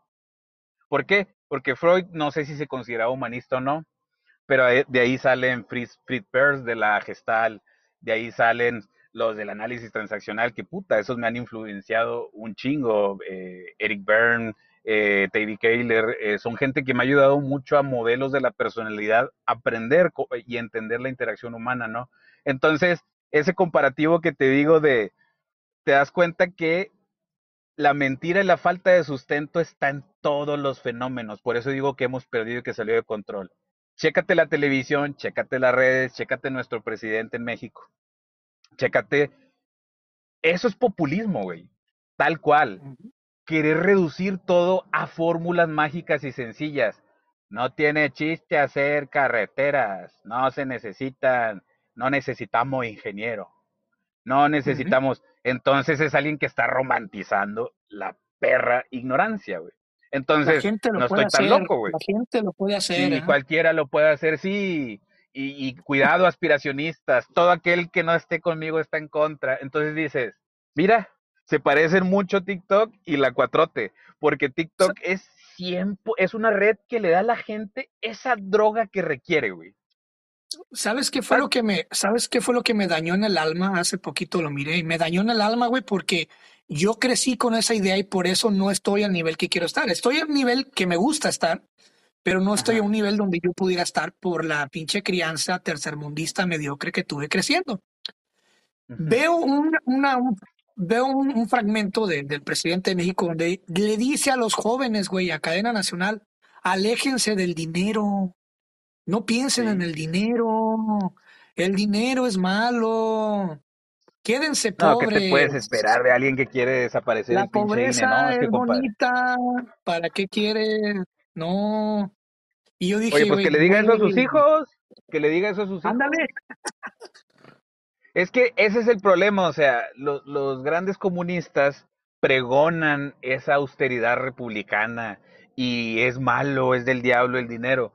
¿Por qué? Porque Freud, no sé si se consideraba humanista o no, pero de ahí salen Fritz, Fritz Perls de la Gestal, de ahí salen los del análisis transaccional, que puta, esos me han influenciado un chingo. Eh, Eric Berne, eh, David Kayler, eh, son gente que me ha ayudado mucho a modelos de la personalidad, aprender y entender la interacción humana, ¿no? Entonces, ese comparativo que te digo de, te das cuenta que la mentira y la falta de sustento está en todos los fenómenos, por eso digo que hemos perdido y que salió de control. Chécate la televisión, chécate las redes, chécate nuestro presidente en México, chécate, eso es populismo, güey, tal cual. Querer reducir todo a fórmulas mágicas y sencillas. No tiene chiste hacer carreteras, no se necesitan, no necesitamos ingeniero, no necesitamos. Uh -huh. Entonces es alguien que está romantizando la perra ignorancia, güey. Entonces, no estoy hacer, tan loco, güey. La gente lo puede hacer. Sí, ¿eh? cualquiera lo puede hacer, sí. Y, y cuidado, aspiracionistas. Todo aquel que no esté conmigo está en contra. Entonces dices, mira, se parecen mucho TikTok y la cuatrote, porque TikTok es siempre, es una red que le da a la gente esa droga que requiere, güey. ¿Sabes qué fue lo que me, sabes qué fue lo que me dañó en el alma? Hace poquito lo miré y me dañó en el alma, güey, porque yo crecí con esa idea y por eso no estoy al nivel que quiero estar. Estoy al nivel que me gusta estar, pero no estoy a un nivel donde yo pudiera estar por la pinche crianza tercermundista mediocre que tuve creciendo. Veo, una, un, veo un, fragmento del presidente de México donde le dice a los jóvenes, güey, a cadena nacional, aléjense del dinero, no piensen en el dinero, el dinero es malo, quédense pobres. No, ¿qué te puedes esperar de alguien que quiere desaparecer La pobreza es bonita, ¿para qué quiere? No. Y yo dije, Oye, pues que le diga eso a sus hijos, que le diga eso a sus hijos. Ándale. Es que ese es el problema, o sea, los grandes comunistas pregonan esa austeridad republicana y es malo, es del diablo el dinero.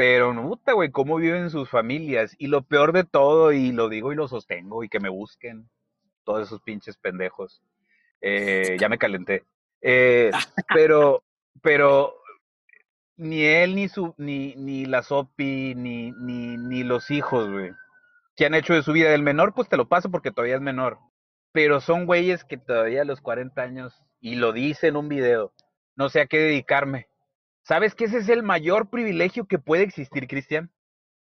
Pero, puta, güey, cómo viven sus familias. Y lo peor de todo, y lo digo y lo sostengo, y que me busquen todos esos pinches pendejos. Eh, ya me calenté. Eh, *laughs* pero, pero ni él, ni su, ni, ni la Sopi, ni, ni, ni los hijos, güey que han hecho de su vida. del menor, pues te lo paso porque todavía es menor. Pero son güeyes que todavía a los 40 años, y lo dice en un video, no sé a qué dedicarme. ¿Sabes que ese es el mayor privilegio que puede existir, Cristian?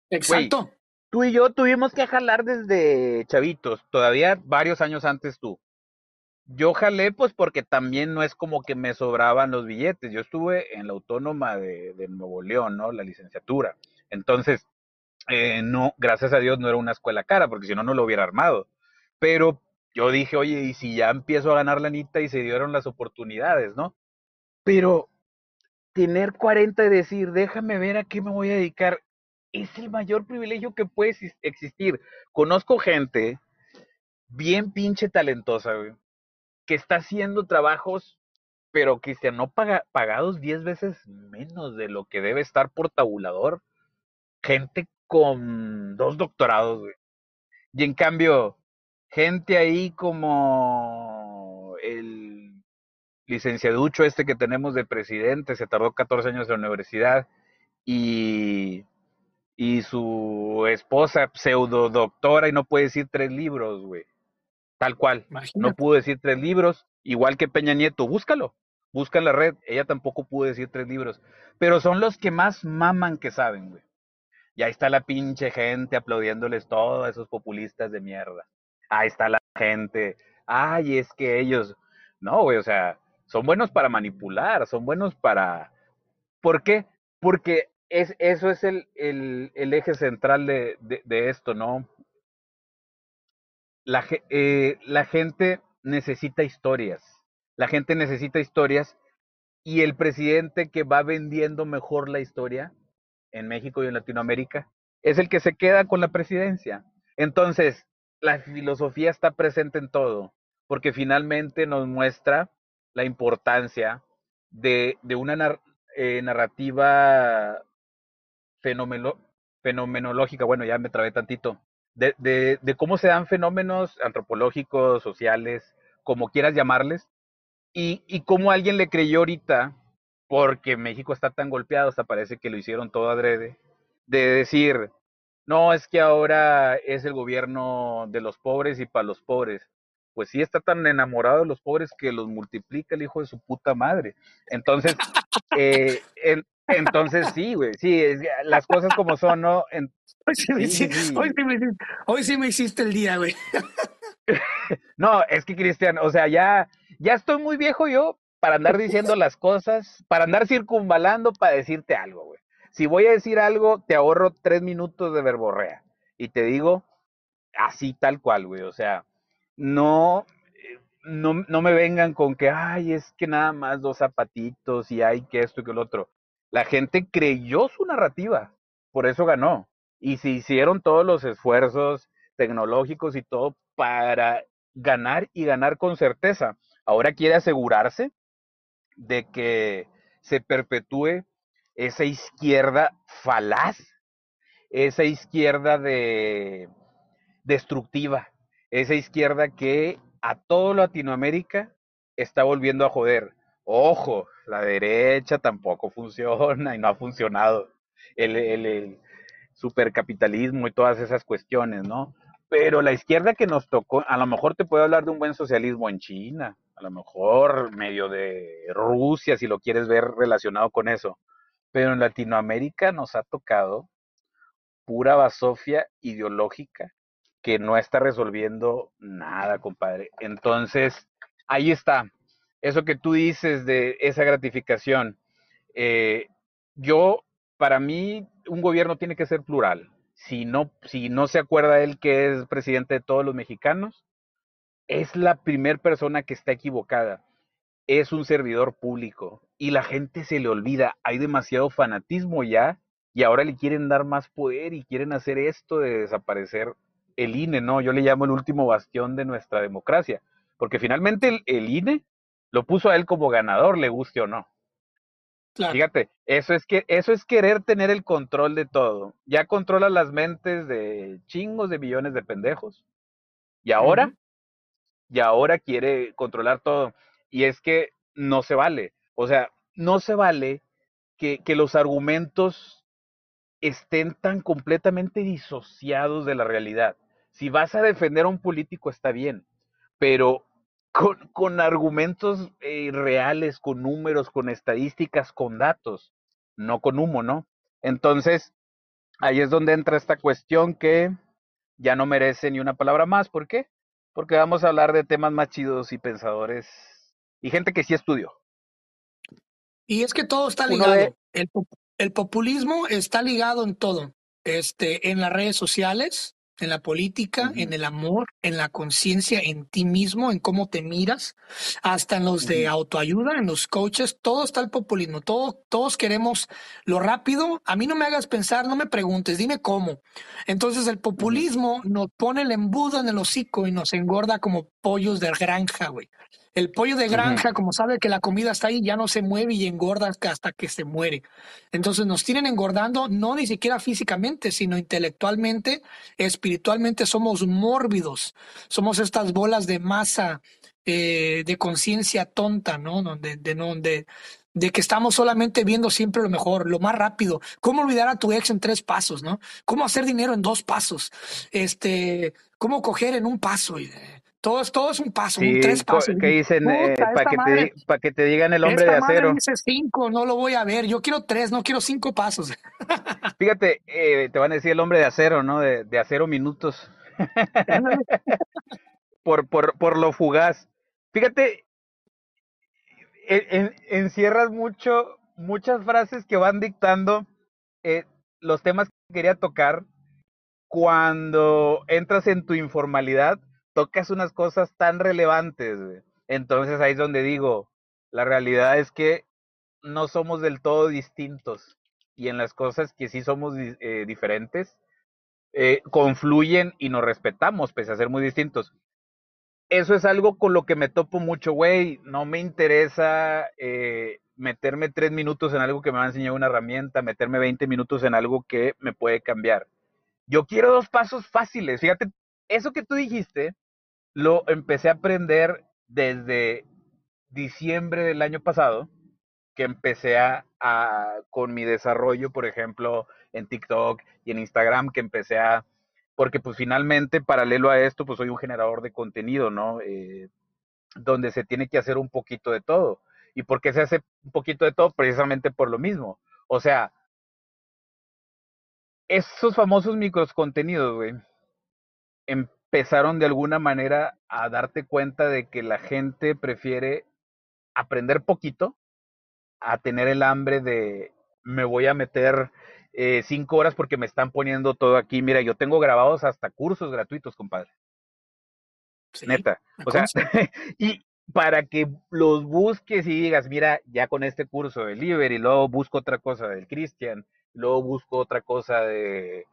Exacto. tú y yo tuvimos que jalar desde chavitos, todavía varios años antes tú. Yo jalé pues porque también no es como que me sobraban los billetes. Yo estuve en la autónoma de, de Nuevo León, ¿no? La licenciatura. Entonces, eh, no, gracias a Dios no era una escuela cara, porque si no, no lo hubiera armado. Pero yo dije, oye, y si ya empiezo a ganar la nita y se dieron las oportunidades, ¿no? Pero tener 40 y decir, déjame ver a qué me voy a dedicar, es el mayor privilegio que puede existir. Conozco gente bien pinche talentosa, que está haciendo trabajos, pero Cristian, no paga, pagados 10 veces menos de lo que debe estar por tabulador. Gente con dos doctorados, güey. Y en cambio, gente ahí como el licenciaducho este que tenemos de presidente, se tardó 14 años en la universidad, y, y su esposa pseudo doctora y no puede decir tres libros, güey. Tal cual. No pudo decir tres libros, igual que Peña Nieto. Búscalo. Busca en la red. Ella tampoco pudo decir tres libros. Pero son los que más maman que saben, güey. Y ahí está la pinche gente aplaudiéndoles todos esos populistas de mierda. Ahí está la gente. Ay, es que ellos. No, güey, o sea, son buenos para manipular, son buenos para. ¿Por qué? Porque es, eso es el, el, eje central de, de, esto, ¿no? La, eh, la gente necesita historias. La gente necesita historias y el presidente que va vendiendo mejor la historia en México y en Latinoamérica, es el que se queda con la presidencia. Entonces, la filosofía está presente en todo, porque finalmente nos muestra la importancia de, de una eh, narrativa fenomenológica, bueno, ya me trabé tantito, de, de, cómo se dan fenómenos antropológicos, sociales, como quieras llamarles, y, y cómo alguien le creyó ahorita porque México está tan golpeado, hasta parece que lo hicieron todo adrede, de decir, no, es que ahora es el gobierno de los pobres y para los pobres. Pues sí está tan enamorado de los pobres que los multiplica el hijo de su puta madre. Entonces, eh, entonces sí, güey, sí, las cosas como son, ¿no? hoy, sí me hiciste, hoy sí me hiciste el día, güey. *laughs* no, es que Cristian, o sea, ya, ya estoy muy viejo yo para andar diciendo las cosas, para andar circunvalando para decirte algo, güey. Si voy a decir algo, te ahorro tres minutos de verborrea. Y te digo así tal cual, güey. O sea, no, no, no me vengan con que, ay, es que nada más dos zapatitos y hay que esto y que lo otro. La gente creyó su narrativa, por eso ganó. Y se hicieron todos los esfuerzos tecnológicos y todo para ganar y ganar con certeza. Ahora quiere asegurarse de que se perpetúe esa izquierda falaz, esa izquierda de destructiva, esa izquierda que a todo Latinoamérica está volviendo a joder. Ojo, la derecha tampoco funciona y no ha funcionado. El, supercapitalismo y todas esas cuestiones, ¿no? Pero la izquierda que nos tocó, a lo mejor te puedo hablar de un buen socialismo en China, a lo mejor medio de Rusia, si lo quieres ver relacionado con eso. Pero en Latinoamérica nos ha tocado pura basofia ideológica que no está resolviendo nada, compadre. Entonces, ahí está. Eso que tú dices de esa gratificación. Eh, yo, para mí, un gobierno tiene que ser plural. Si no, si no se acuerda él que es presidente de todos los mexicanos, es la primera persona que está equivocada. Es un servidor público y la gente se le olvida. Hay demasiado fanatismo ya y ahora le quieren dar más poder y quieren hacer esto de desaparecer el INE, ¿no? Yo le llamo el último bastión de nuestra democracia, porque finalmente el, el INE lo puso a él como ganador, le guste o no. Claro. Fíjate, eso es que eso es querer tener el control de todo. Ya controla las mentes de chingos de millones de pendejos. Y ahora, uh -huh. y ahora quiere controlar todo. Y es que no se vale. O sea, no se vale que, que los argumentos estén tan completamente disociados de la realidad. Si vas a defender a un político está bien, pero con, con argumentos eh, reales, con números, con estadísticas, con datos, no con humo, ¿no? Entonces, ahí es donde entra esta cuestión que ya no merece ni una palabra más. ¿Por qué? Porque vamos a hablar de temas más chidos y pensadores y gente que sí estudió. Y es que todo está ligado. De... El, el populismo está ligado en todo. Este, en las redes sociales, en la política, uh -huh. en el amor, en la conciencia, en ti mismo, en cómo te miras, hasta en los uh -huh. de autoayuda, en los coaches, todo está el populismo. Todo, todos queremos lo rápido. A mí no me hagas pensar, no me preguntes, dime cómo. Entonces el populismo uh -huh. nos pone el embudo en el hocico y nos engorda como pollos de granja, güey. El pollo de granja, uh -huh. como sabe que la comida está ahí, ya no se mueve y engorda hasta que se muere. Entonces nos tienen engordando, no ni siquiera físicamente, sino intelectualmente, espiritualmente somos mórbidos. Somos estas bolas de masa, eh, de conciencia tonta, ¿no? Donde, de, de, de que estamos solamente viendo siempre lo mejor, lo más rápido. ¿Cómo olvidar a tu ex en tres pasos, no? ¿Cómo hacer dinero en dos pasos? Este, ¿cómo coger en un paso? Todo es, todo es un paso, sí, un tres pasos. que dicen? Eh, para que, te, que te digan el hombre de acero. dice cinco, no lo voy a ver. Yo quiero tres, no quiero cinco pasos. *laughs* Fíjate, eh, te van a decir el hombre de acero, ¿no? De, de acero minutos. *laughs* por, por, por lo fugaz. Fíjate, en, en, encierras mucho, muchas frases que van dictando eh, los temas que quería tocar cuando entras en tu informalidad tocas unas cosas tan relevantes. Entonces ahí es donde digo, la realidad es que no somos del todo distintos y en las cosas que sí somos eh, diferentes, eh, confluyen y nos respetamos pese a ser muy distintos. Eso es algo con lo que me topo mucho, güey. No me interesa eh, meterme tres minutos en algo que me va a enseñar una herramienta, meterme 20 minutos en algo que me puede cambiar. Yo quiero dos pasos fáciles. Fíjate, eso que tú dijiste, lo empecé a aprender desde diciembre del año pasado, que empecé a, con mi desarrollo, por ejemplo, en TikTok y en Instagram, que empecé a, porque pues finalmente, paralelo a esto, pues soy un generador de contenido, ¿no? Eh, donde se tiene que hacer un poquito de todo. ¿Y por qué se hace un poquito de todo? Precisamente por lo mismo. O sea, esos famosos micros contenidos, güey, empezaron de alguna manera a darte cuenta de que la gente prefiere aprender poquito a tener el hambre de me voy a meter eh, cinco horas porque me están poniendo todo aquí. Mira, yo tengo grabados hasta cursos gratuitos, compadre. Sí, Neta. O sea, *laughs* y para que los busques y digas, mira, ya con este curso de Liber y luego busco otra cosa del Christian, luego busco otra cosa de,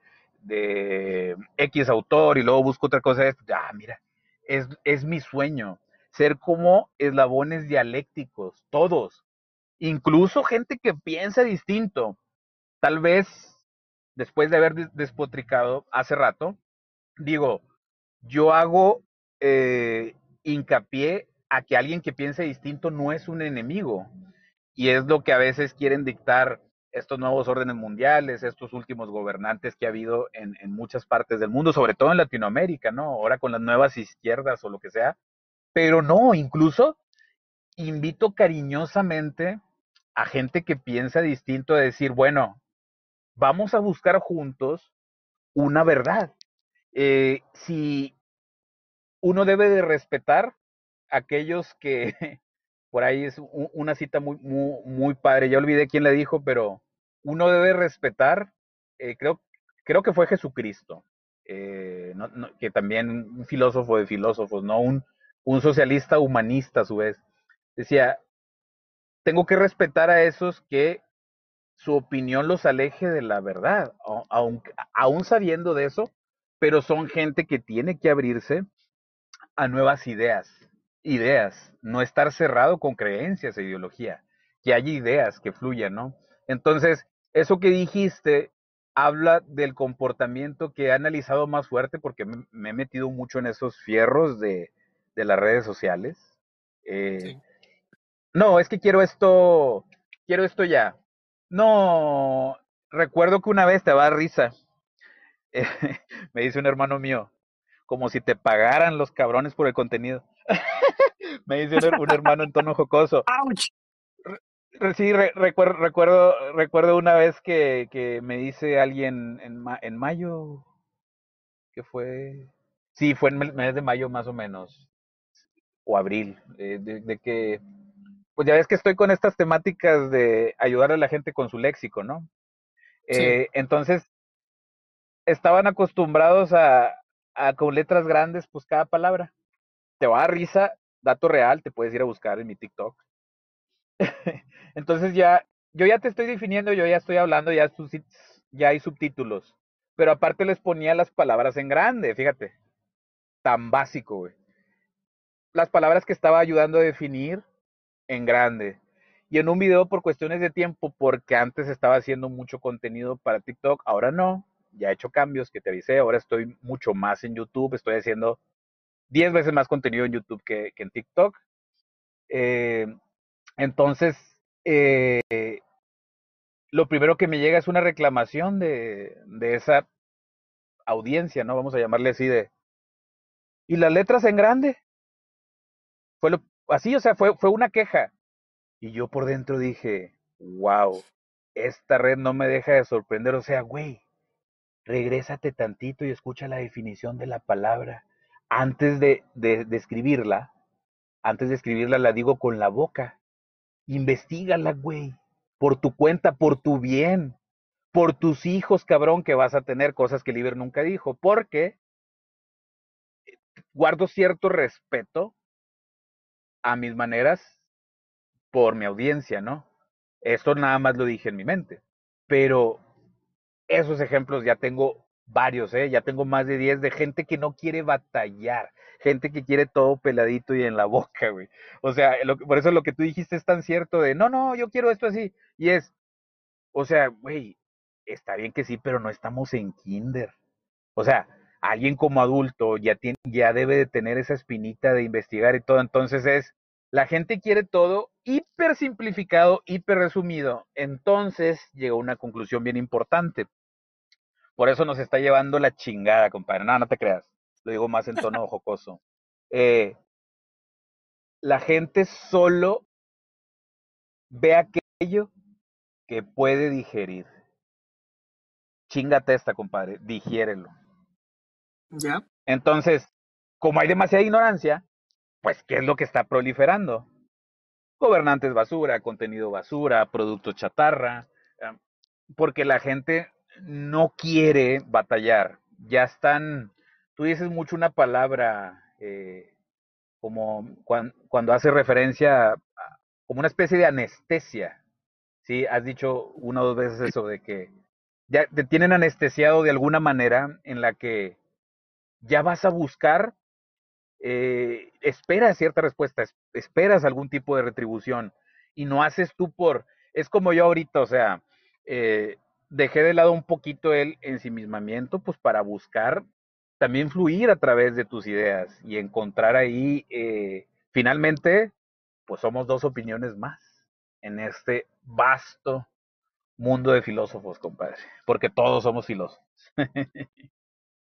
de X autor y luego busco otra cosa esto. Ah, mira, es, es mi sueño. Ser como eslabones dialécticos, todos. Incluso gente que piensa distinto. Tal vez después de haber despotricado hace rato, digo, yo hago eh, hincapié a que alguien que piense distinto no es un enemigo. Y es lo que a veces quieren dictar estos nuevos órdenes mundiales, estos últimos gobernantes que ha habido en, en, muchas partes del mundo, sobre todo en Latinoamérica, ¿no? Ahora con las nuevas izquierdas o lo que sea. Pero no, incluso invito cariñosamente a gente que piensa distinto a decir, bueno, vamos a buscar juntos una verdad. Eh, si uno debe de respetar a aquellos que, *laughs* por ahí es una cita muy, muy, muy padre, ya olvidé quién le dijo, pero uno debe respetar, eh, creo, creo que fue Jesucristo, eh, que también un filósofo de filósofos, ¿no? Un, un socialista humanista a su vez. Decía, tengo que respetar a esos que su opinión los aleje de la verdad, aun, aún sabiendo de eso, pero son gente que tiene que abrirse a nuevas ideas, ideas, no estar cerrado con creencias e ideología, que haya ideas que fluyan, ¿no? Entonces, eso que dijiste habla del comportamiento que he analizado más fuerte porque me, me he metido mucho en esos fierros de, de las redes sociales. Eh, sí. No, es que quiero esto, quiero esto ya. No, recuerdo que una vez te va a risa. Eh, *laughs* me dice un hermano mío, como si te pagaran los cabrones por el contenido. *laughs* me dice un, un, hermano en tono jocoso. *laughs* ¡Auch! Sí, re, recuerdo, recuerdo, recuerdo una vez que, que me dice alguien en, ma, en mayo, que fue, sí, fue en el mes de mayo más o menos, o abril, eh, de, de, que, pues ya ves que estoy con estas temáticas de ayudar a la gente con su léxico, ¿no? Sí. Eh, entonces, estaban acostumbrados a, a, con letras grandes, pues cada palabra. Te va a risa, dato real, te puedes ir a buscar en mi TikTok. *laughs* Entonces ya, yo ya te estoy definiendo, yo ya estoy hablando, ya, hay subtítulos. Pero aparte les ponía las palabras en grande, fíjate. Tan básico, güey. Las palabras que estaba ayudando a definir en grande. Y en un video por cuestiones de tiempo, porque antes estaba haciendo mucho contenido para TikTok, ahora no. Ya he hecho cambios que te avisé, ahora estoy mucho más en YouTube, estoy haciendo 10 veces más contenido en YouTube que, que en TikTok. Eh, entonces, eh, lo primero que me llega es una reclamación de, esa audiencia, ¿no? Vamos a llamarle así de... ¿Y las letras en grande? Fue lo, así, o sea, fue, fue una queja. Y yo por dentro dije, wow, esta red no me deja de sorprender. O sea, güey, regrésate tantito y escucha la definición de la palabra. Antes de, de escribirla, antes de escribirla la digo con la boca investigala, güey, por tu cuenta, por tu bien, por tus hijos, cabrón, que vas a tener cosas que Liber nunca dijo, porque guardo cierto respeto a mis maneras por mi audiencia, ¿no? Esto nada más lo dije en mi mente, pero esos ejemplos ya tengo varios, ¿eh? Ya tengo más de 10 de gente que no quiere batallar, gente que quiere todo peladito y en la *laughs* boca, güey. O sea, lo, por eso lo que tú dijiste es tan cierto de, no, no, yo quiero esto así. Y es, o sea, güey, está bien que sí, pero no estamos en kinder. O sea, alguien como adulto ya, tiene, ya debe de tener esa espinita de investigar y todo. Entonces es, la gente quiere todo hiper simplificado, hiper resumido. Entonces llega una conclusión bien importante. Por eso nos está llevando la chingada, compadre. No, no te creas lo digo más en tono jocoso. Eh, la gente solo ve aquello que puede digerir. Chingate esta, compadre, digiérelo. Ya. Entonces, como hay demasiada ignorancia, pues, ¿qué es lo que está proliferando? Gobernantes basura, contenido basura, productos chatarra, porque la gente no quiere batallar. Ya están tú dices mucho una palabra eh, como cuando, cuando, hace referencia a, como una especie de anestesia. Sí, has dicho una o dos veces eso de que ya te tienen anestesiado de alguna manera en la que ya vas a buscar, eh, esperas cierta respuesta, esperas algún tipo de retribución y no haces tú por, es como yo ahorita, o sea, eh, dejé de lado un poquito el ensimismamiento, pues para buscar también fluir a través de tus ideas y encontrar ahí, eh, finalmente, pues somos dos opiniones más en este vasto mundo de filósofos, compadre, porque todos somos filósofos. *laughs*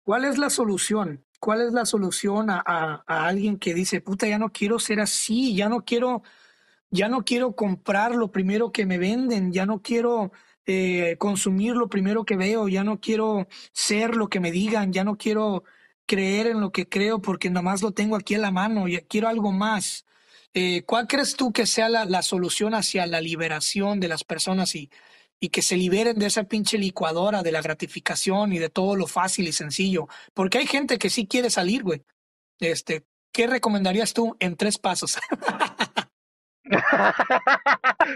¿Cuál es la solución? ¿Cuál es la solución a, a, a, alguien que dice, puta, ya no quiero ser así, ya no quiero ya no quiero comprar lo primero que me venden, ya no quiero eh, consumir lo primero que veo, ya no quiero ser lo que me digan, ya no quiero creer en lo que creo porque nada más lo tengo aquí en la mano, y quiero algo más. Eh, ¿Cuál crees tú que sea la, la, solución hacia la liberación de las personas y, y que se liberen de esa pinche licuadora de la gratificación y de todo lo fácil y sencillo? Porque hay gente que sí quiere salir, güey. Este, ¿Qué recomendarías tú en tres pasos? *laughs*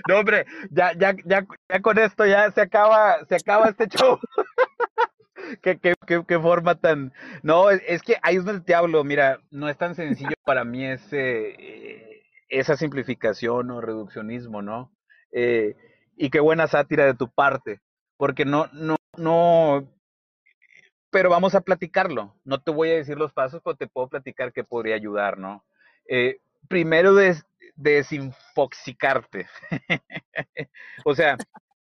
no, hombre, ya, ya, ya, ya con esto ya se acaba, se acaba este show. *laughs* ¿Qué, qué, qué, forma tan... No, es, que ahí es donde te hablo, mira, no es tan sencillo para mí ese, eh, esa simplificación o reduccionismo, ¿no? Eh, y qué buena sátira de tu parte, porque no, no, no, pero vamos a platicarlo. No te voy a decir los pasos, pero te puedo platicar que podría ayudar, ¿no? Eh, primero, des, desinfoxicarte. *laughs* o sea,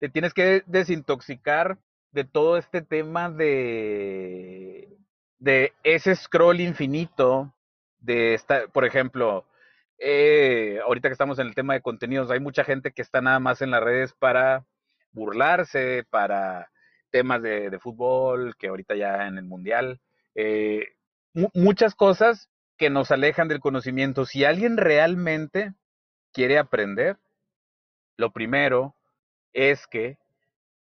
te tienes que desintoxicar de todo este tema de, de ese scroll infinito, de esta, por ejemplo, eh, ahorita que estamos en el tema de contenidos, hay mucha gente que está nada más en las redes para burlarse, para temas de, fútbol, que ahorita ya en el mundial, eh, muchas cosas que nos alejan del conocimiento. Si alguien realmente quiere aprender, lo primero es que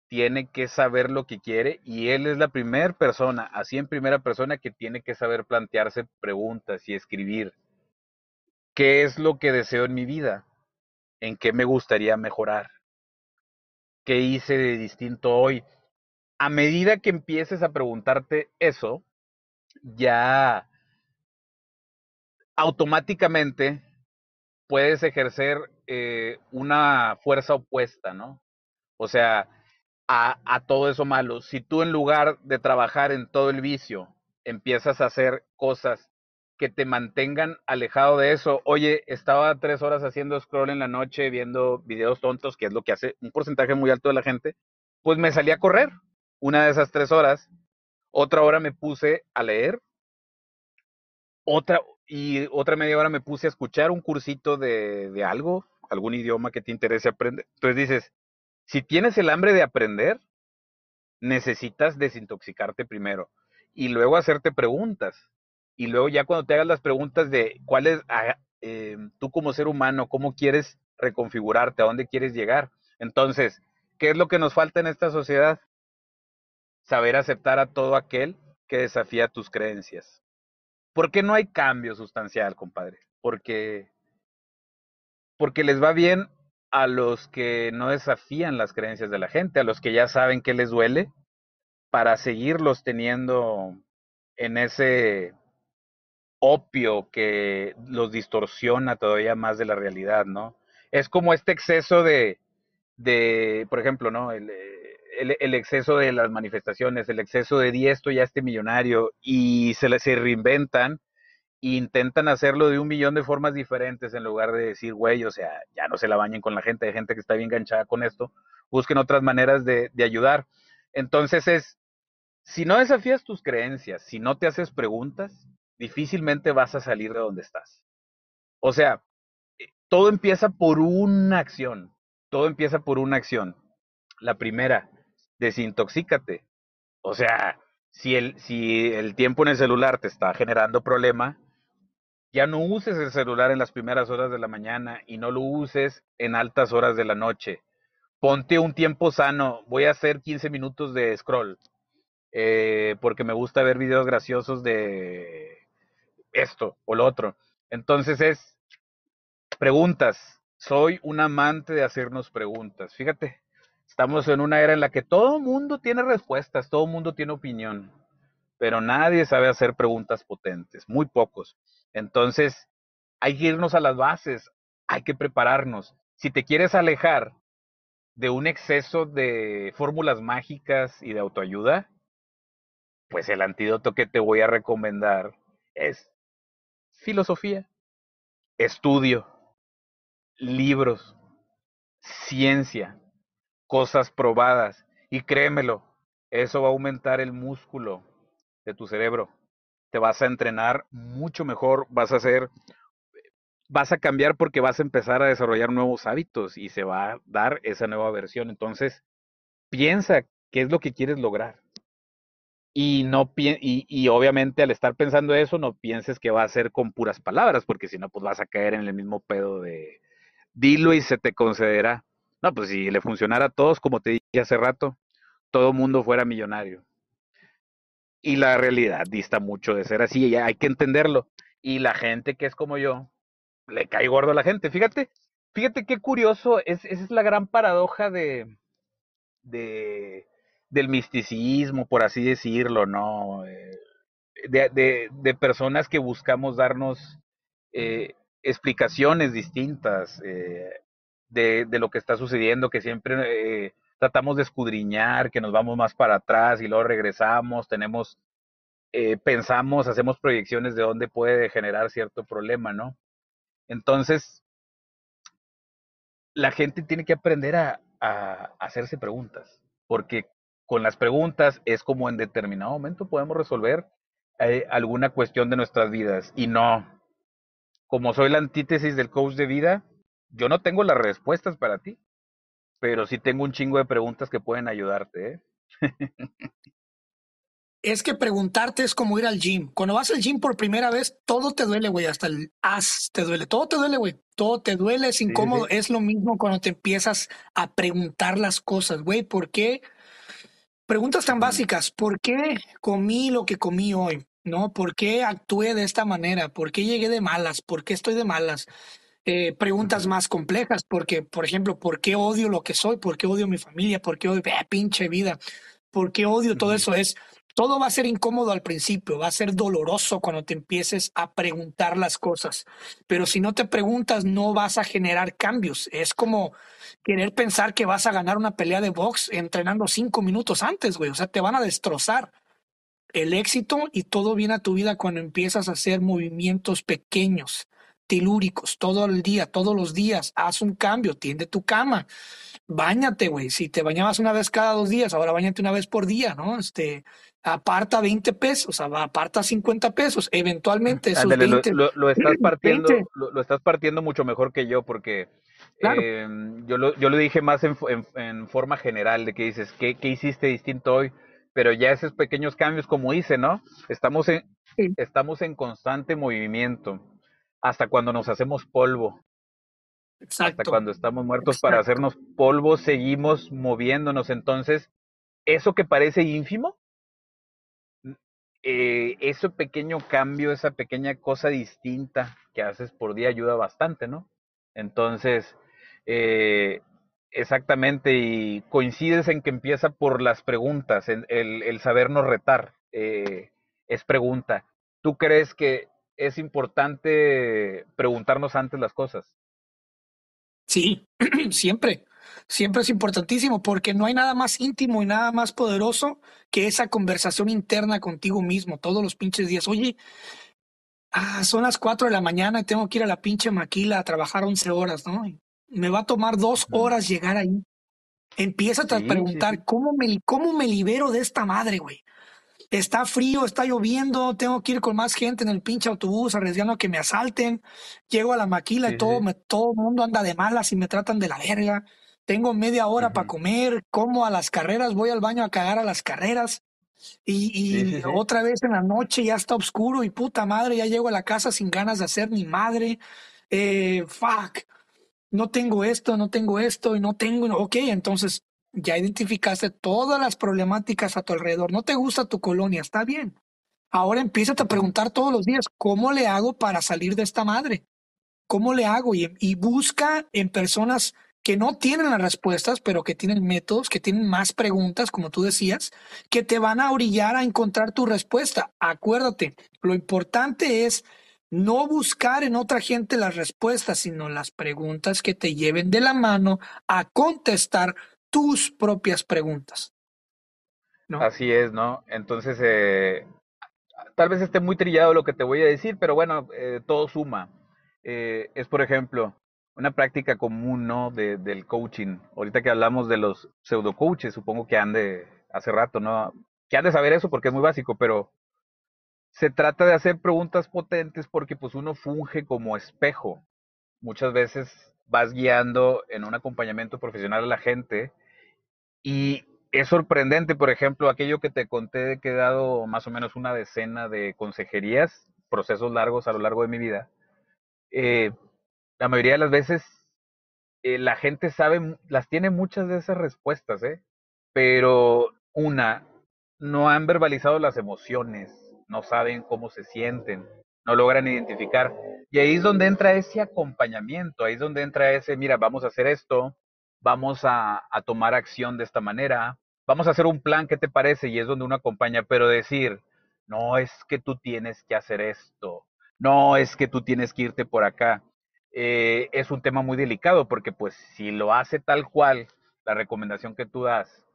tiene que saber lo que quiere y él es la primera persona, así en primera persona, que tiene que saber plantearse preguntas y escribir. ¿Qué es lo que deseo en mi vida? ¿En qué me gustaría mejorar? ¿Qué hice de distinto hoy? A medida que empieces a preguntarte eso, ya automáticamente puedes ejercer eh, una fuerza opuesta, ¿no? O sea, a, a, todo eso malo. Si tú en lugar de trabajar en todo el vicio, empiezas a hacer cosas que te mantengan alejado de eso. Oye, estaba tres horas haciendo scroll en la noche, viendo videos tontos, que es lo que hace un porcentaje muy alto de la gente, pues me salí a correr una de esas tres horas. Otra hora me puse a leer. Otra, y otra media hora me puse a escuchar un cursito de, de algo, algún idioma que te interese aprender. Entonces dices, si tienes el hambre de aprender, necesitas desintoxicarte primero y luego hacerte preguntas. Y luego ya cuando te hagas las preguntas de cuál es, ah, eh, tú como ser humano, cómo quieres reconfigurarte, a dónde quieres llegar. Entonces, ¿qué es lo que nos falta en esta sociedad? Saber aceptar a todo aquel que desafía tus creencias. ¿Por qué no hay cambio sustancial, compadre? Porque, porque les va bien a los que no desafían las creencias de la gente, a los que ya saben que les duele, para seguirlos teniendo en ese opio que los distorsiona todavía más de la realidad, ¿no? Es como este exceso de, de por ejemplo, ¿no? El, el, exceso de las manifestaciones, el exceso de di esto ya este millonario y se, se reinventan e intentan hacerlo de un millón de formas diferentes en lugar de decir, güey, o sea, ya no se la bañen con la gente, hay gente que está bien enganchada con esto, busquen otras maneras de, de ayudar. Entonces es, si no desafías tus creencias, si no te haces preguntas, difícilmente vas a salir de donde estás. O sea, eh, todo empieza por una acción, todo empieza por una acción. La primera, desintoxícate. O sea, si el, si el tiempo en el celular te está generando problema, ya no uses el celular en las primeras horas de la mañana y no lo uses en altas horas de la noche. Ponte un tiempo sano. Voy a hacer 15 minutos de scroll. Eh, porque me gusta ver videos graciosos de esto o lo otro. Entonces es preguntas. Soy un amante de hacernos preguntas. Fíjate, Estamos en una era en la que todo mundo tiene respuestas, todo mundo tiene opinión, pero nadie sabe hacer preguntas potentes, muy pocos. Entonces, hay que irnos a las bases, hay que prepararnos. Si te quieres alejar de un exceso de fórmulas mágicas y de autoayuda, pues el antídoto que te voy a recomendar es filosofía, estudio, libros, ciencia, cosas probadas. Y créemelo, eso va a aumentar el músculo de tu cerebro. Te vas a entrenar mucho mejor, vas a ser vas a cambiar porque vas a empezar a desarrollar nuevos hábitos y se va a dar esa nueva versión. Entonces, piensa qué es lo que quieres lograr. Y, no y, y obviamente al estar pensando eso, no pienses que va a ser con puras palabras, porque si no, pues vas a caer en el mismo pedo de dilo y se te concederá. No, pues si le funcionara a todos, como te dije hace rato, todo mundo fuera millonario. Y la realidad dista mucho de ser así, hay que entenderlo. Y la gente que es como yo, le cae gordo a la gente. Fíjate, fíjate qué curioso, es, esa es la gran paradoja de, de, del misticismo, por así decirlo, ¿no? Eh, de, de, de personas que buscamos darnos eh, explicaciones distintas eh, de, de, lo que está sucediendo, que siempre eh, tratamos de escudriñar, que nos vamos más para atrás y luego regresamos, tenemos, eh, pensamos, hacemos proyecciones de dónde puede generar cierto problema, ¿no? Entonces, la gente tiene que aprender a, a hacerse preguntas, porque con las preguntas es como en determinado momento podemos resolver eh, alguna cuestión de nuestras vidas y no, como soy la antítesis del coach de vida, yo no tengo las respuestas para ti, pero sí tengo un chingo de preguntas que pueden ayudarte. ¿eh? *laughs* es que preguntarte es como ir al gym. Cuando vas al gym por primera vez, todo te duele, güey. Hasta el as te duele. Todo te duele, güey. Todo te duele, es incómodo. Sí, sí. Es lo mismo cuando te empiezas a preguntar las cosas, güey. ¿Por qué? Preguntas tan básicas. ¿Por qué comí lo que comí hoy? ¿No? ¿Por qué actué de esta manera? ¿Por qué llegué de malas? ¿Por qué estoy de malas? Eh, preguntas más complejas, porque, por ejemplo, ¿por qué odio lo que soy? ¿Por qué odio mi familia? ¿Por qué odio, eh, pinche vida? ¿Por qué odio todo eso? Es, todo va a ser incómodo al principio, va a ser doloroso cuando te empieces a preguntar las cosas, pero si no te preguntas no vas a generar cambios. Es como querer pensar que vas a ganar una pelea de box entrenando cinco minutos antes, güey. O sea, te van a destrozar el éxito y todo viene a tu vida cuando empiezas a hacer movimientos pequeños, telúricos, todo el día, todos los días. Haz un cambio, tiende tu cama, bañate, güey. Si te bañabas una vez cada dos días, ahora bañate una vez por día, ¿no? Este, aparta 20 pesos, aparta 50 pesos, eventualmente esos Ándale, 20, lo, lo, lo, estás *clears throat* partiendo, 20. lo, lo, estás partiendo mucho mejor que yo porque Claro. eh, yo, lo, yo lo dije más en, en, en forma general de que dices, ¿qué, ¿qué, hiciste distinto hoy? Pero ya esos pequeños cambios, como hice, ¿no? Estamos en, Sí. estamos en constante movimiento hasta cuando nos hacemos polvo, hasta Exacto, cuando estamos muertos para hacernos polvo, seguimos moviéndonos. Entonces, eso que parece ínfimo, eh, ese pequeño cambio, esa pequeña cosa distinta que haces por día ayuda bastante, ¿no? Entonces, eh, exactamente, y coincides en que empieza por las preguntas, el sabernos retar, eh, es pregunta. ¿Tú crees que es importante preguntarnos antes las cosas? Sí, *clears throat* siempre, siempre es importantísimo porque no hay nada más íntimo y nada más poderoso que esa conversación interna contigo mismo todos los pinches días. Oye, ah, son las 4 de la mañana y tengo que ir a la pinche maquila a trabajar 11 horas, ¿no? Me va a tomar dos horas llegar ahí. Empieza a Sí, sí, sí. preguntar, ¿cómo me, ¿cómo me libero de esta madre, güey? Está frío, está lloviendo, tengo que ir con más gente en el pinche autobús arriesgando a que me asalten. Llego a la maquila y Sí, todo, sí. me, todo el mundo anda de malas y me tratan de la verga. Tengo media hora para comer, como a las carreras, voy al baño a cagar a las carreras. Y, sí. otra vez en la noche ya está oscuro y puta madre, ya llego a la casa sin ganas de hacer ni madre. Eh, fuck, no tengo esto, no tengo esto y no tengo. Ok, entonces ya identificaste todas las problemáticas a tu alrededor. No te gusta tu colonia, está bien. Ahora empieza a preguntar todos los días, ¿cómo le hago para salir de esta madre? ¿Cómo le hago? Y, y busca en personas que no tienen las respuestas, pero que tienen métodos, que tienen más preguntas, como tú decías, que te van a orillar a encontrar tu respuesta. Acuérdate, lo importante es no buscar en otra gente las respuestas, sino las preguntas que te lleven de la mano a contestar tus propias preguntas, ¿no? Así es, ¿no? Entonces, eh, tal vez esté muy trillado lo que te voy a decir, pero bueno, eh, todo suma. Eh, es, por ejemplo, una práctica común, ¿no? De, del coaching. Ahorita que hablamos de los pseudo coaches, supongo que han de, hace rato, ¿no? Que han de saber eso porque es muy básico, pero se trata de hacer preguntas potentes porque pues uno funge como espejo. muchas veces vas guiando en un acompañamiento profesional a la gente y es sorprendente, por ejemplo, aquello que te conté que he dado más o menos una decena de consejerías, procesos largos a lo largo de mi vida. Eh, la mayoría de las veces eh, la gente sabe, las tiene muchas de esas respuestas, ¿eh? Pero una, no han verbalizado las emociones, no saben cómo se sienten, no logran identificar. Y ahí es donde entra ese acompañamiento, ahí es donde entra ese, mira, vamos a hacer esto, vamos a, tomar acción de esta manera, vamos a hacer un plan, ¿qué te parece? Y es donde uno acompaña, pero decir, no es que tú tienes que hacer esto, no es que tú tienes que irte por acá. Eh, es un tema muy delicado porque pues si lo hace tal cual la recomendación que tú das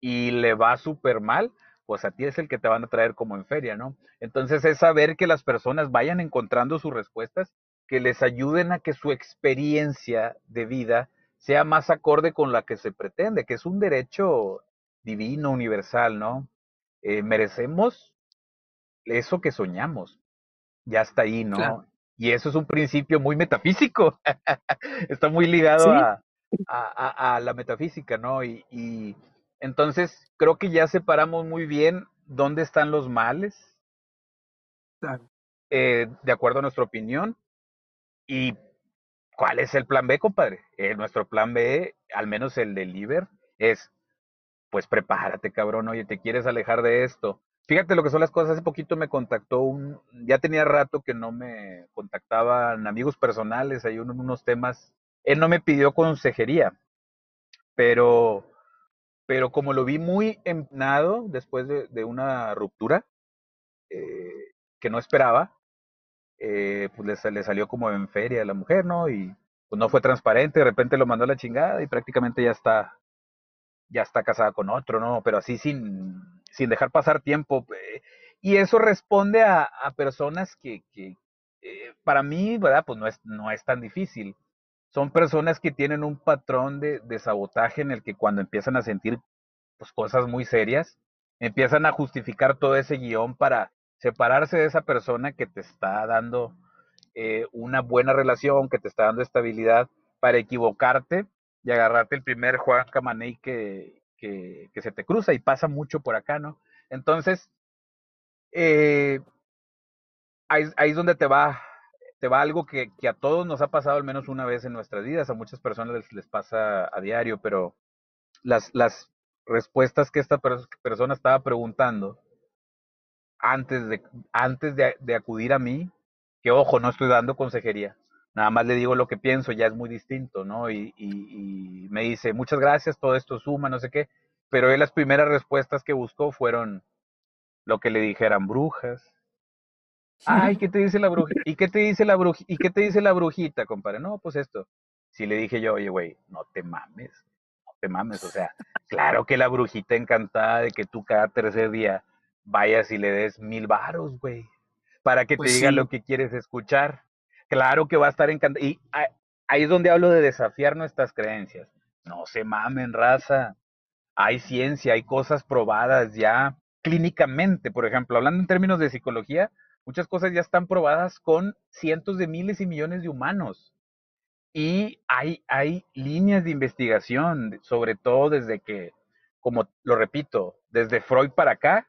y le va súper mal, pues a ti es el que te van a traer como en feria, ¿no? Entonces es saber que las personas vayan encontrando sus respuestas, que les ayuden a que su experiencia de vida sea más acorde con la que se pretende, que es un derecho divino, universal, ¿no? Eh, merecemos eso que soñamos. Ya está ahí, ¿no? Claro. Y eso es un principio muy metafísico. *laughs* está muy ligado Sí, a, a, a, la metafísica, ¿no? Y, y entonces creo que ya separamos muy bien dónde están los males, eh, de acuerdo a nuestra opinión, y cuál es el plan B, compadre. Eh, nuestro plan B, al menos el del Liber, es, pues prepárate, cabrón, oye, te quieres alejar de esto. Fíjate lo que son las cosas. Hace poquito me contactó un, ya tenía rato que no me contactaban amigos personales, hay unos temas. Él no me pidió consejería, pero pero como lo vi muy empanado después de, de una ruptura eh, que no esperaba, eh, pues le, salió como en feria a la mujer, ¿no? Y pues no fue transparente, de repente lo mandó a la chingada y prácticamente ya está, ya está casada con otro, ¿no? Pero así sin, sin dejar pasar tiempo. Eh, y eso responde a, personas que, que eh, para mí, ¿verdad? Pues no es, no es tan difícil son personas que tienen un patrón de, de, sabotaje en el que cuando empiezan a sentir pues, cosas muy serias, empiezan a justificar todo ese guion para separarse de esa persona que te está dando eh, una buena relación, que te está dando estabilidad, para equivocarte y agarrarte el primer Juan Camaney que, que, se te cruza y pasa mucho por acá, ¿no? Entonces, eh, ahí, ahí es donde te va te va algo que, que, a todos nos ha pasado al menos una vez en nuestras vidas, a muchas personas les, les pasa a diario, pero las, las respuestas que esta per persona estaba preguntando antes de, antes de, acudir a mí, que ojo, no estoy dando consejería, nada más le digo lo que pienso, ya es muy distinto, ¿no? Y, me dice, muchas gracias, todo esto suma, no sé qué, pero él las primeras respuestas que buscó fueron lo que le dijeran brujas, Ay, ¿qué te dice la brujita? ¿Y qué te dice la? ¿Y qué te dice la brujita, compadre? No, pues esto. Si le dije yo, oye, güey, no te mames, no te mames, o sea, claro que la brujita encantada de que tú cada tercer día vayas y le des mil varos, güey, para que pues te diga sí. lo que quieres escuchar. Claro que va a estar encantada. Y ahí es donde hablo de desafiar nuestras creencias. No se mamen, raza. Hay ciencia, hay cosas probadas ya clínicamente, por ejemplo, hablando en términos de psicología, muchas cosas ya están probadas con cientos de miles y millones de humanos. Y hay, hay líneas de investigación, sobre todo desde que, como lo repito, desde Freud para acá,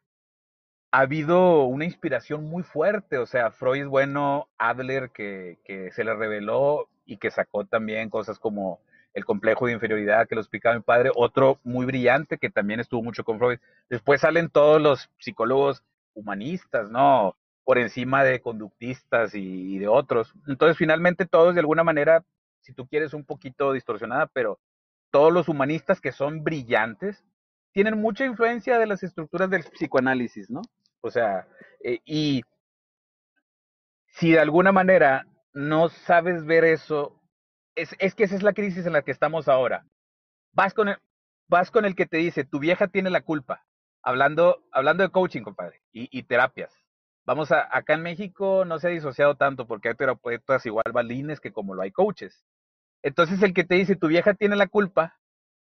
ha habido una inspiración muy fuerte. O sea, Freud es bueno, Adler, que, que se le reveló y que sacó también cosas como el complejo de inferioridad que lo explicaba mi padre, otro muy brillante que también estuvo mucho con Freud. Después salen todos los psicólogos humanistas, ¿no? por encima de conductistas y, y, de otros. Entonces, finalmente, todos de alguna manera, si tú quieres, un poquito distorsionada, pero todos los humanistas que son brillantes tienen mucha influencia de las estructuras del psicoanálisis, ¿no? O sea, eh, y si de alguna manera no sabes ver eso, es, que esa es la crisis en la que estamos ahora. Vas con, el, vas con el que te dice, tu vieja tiene la culpa, hablando, hablando de coaching, compadre, y, y terapias vamos a, acá en México no se ha disociado tanto porque hay terapeutas igual balines que como lo hay coaches. Entonces el que te dice tu vieja tiene la culpa,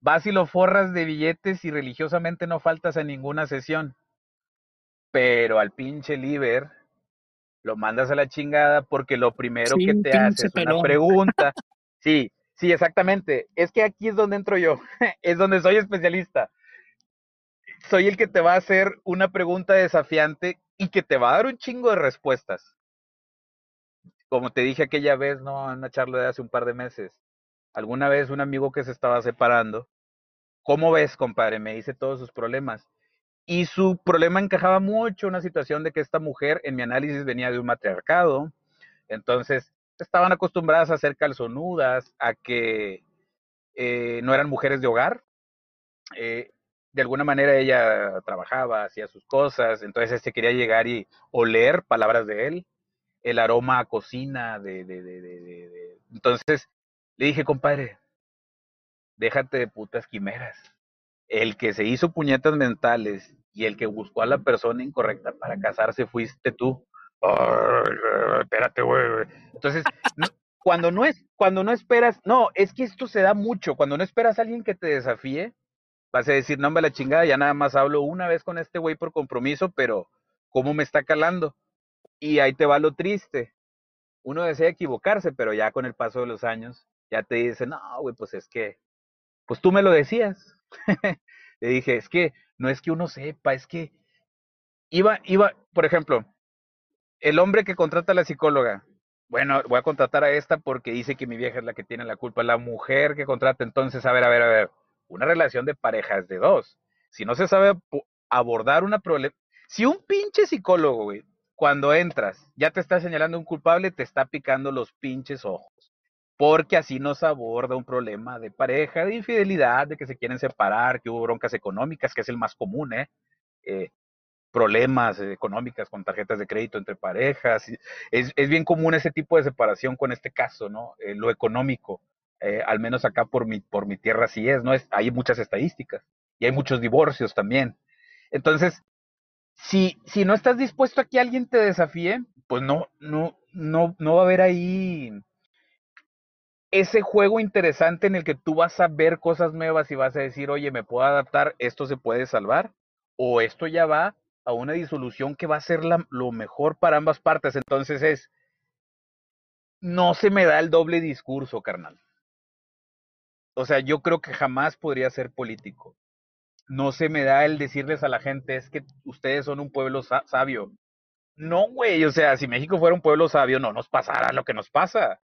vas y lo forras de billetes y religiosamente no faltas a ninguna sesión. Pero al pinche Liber lo mandas a la chingada porque lo primero que te hace es una pregunta. Sí, sí, exactamente. Es que aquí es donde entro yo, *laughs* es donde soy especialista. Soy el que te va a hacer una pregunta desafiante y que te va a dar un chingo de respuestas. Como te dije aquella vez, ¿no? En una charla de hace un par de meses. Alguna vez un amigo que se estaba separando, ¿cómo ves, compadre? Me dice todos sus problemas. Y su problema encajaba mucho en una situación de que esta mujer, en mi análisis, venía de un matriarcado. Entonces, estaban acostumbradas a ser calzonudas, a que eh, no eran mujeres de hogar. Eh, de alguna manera ella trabajaba, hacía sus cosas, entonces este quería llegar y oler palabras de él, el aroma a cocina, de, de, de, de, entonces le dije, compadre, déjate de putas quimeras. El que se hizo puñetas mentales y el que buscó a la persona incorrecta para casarse fuiste tú. espérate, güey. Entonces, cuando no es, cuando no esperas, no, es que esto se da mucho. Cuando no esperas a alguien que te desafíe, vas a decir, no me la chingada, ya nada más hablo una vez con este güey por compromiso, pero ¿cómo me está calando? Y ahí te va lo triste. Uno desea equivocarse, pero ya con el paso de los años, ya te dice, no, güey, pues es que, pues tú me lo decías. *laughs* Le dije, es que no es que uno sepa, es que iba, iba, por ejemplo, el hombre que contrata a la psicóloga, bueno, voy a contratar a esta porque dice que mi vieja es la que tiene la culpa. La mujer que contrata, entonces, a ver, a ver, a ver, una relación de pareja es de dos. Si no se sabe abordar una problema, si un pinche psicólogo, güey, cuando entras, ya te está señalando un culpable, te está picando los pinches ojos. Porque así no se aborda un problema de pareja, de infidelidad, de que se quieren separar, que hubo broncas económicas, que es el más común, ¿eh? eh problemas económicas con tarjetas de crédito entre parejas. Es, es, bien común ese tipo de separación con este caso, ¿no? Eh, lo económico, eh, al menos acá por mi, por mi tierra sí es, ¿no? Es, hay muchas estadísticas y hay muchos divorcios también. Entonces, si, si no estás dispuesto a que alguien te desafíe, pues no, no, no, no va a haber ahí ese juego interesante en el que tú vas a ver cosas nuevas y vas a decir, oye, me puedo adaptar, esto se puede salvar, o esto ya va a una disolución que va a ser lo mejor para ambas partes. Entonces es, no se me da el doble discurso, carnal. O sea, yo creo que jamás podría ser político. No se me da el decirles a la gente, es que ustedes son un pueblo sabio. No, güey, o sea, si México fuera un pueblo sabio, no nos pasara lo que nos pasa.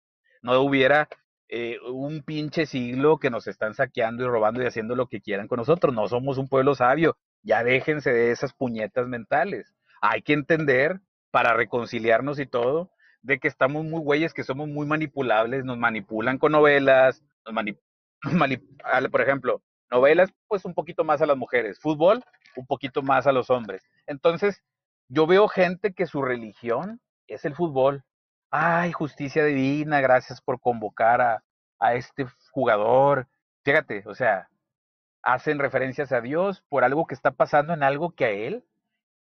No hubiera eh, un pinche siglo que nos están saqueando y robando y haciendo lo que quieran con nosotros. No somos un pueblo sabio. Ya déjense de esas puñetas mentales. Hay que entender, para reconciliarnos y todo, de que estamos muy güeyes, que somos muy manipulables, nos manipulan con novelas, nos manipulan, *clears throat* por ejemplo, novelas, pues un poquito más a las mujeres, fútbol, un poquito más a los hombres. Entonces, yo veo gente que su religión es el fútbol. Ay, justicia divina, gracias por convocar a, a este jugador. Fíjate, o sea, hacen referencias a Dios por algo que está pasando en algo que a él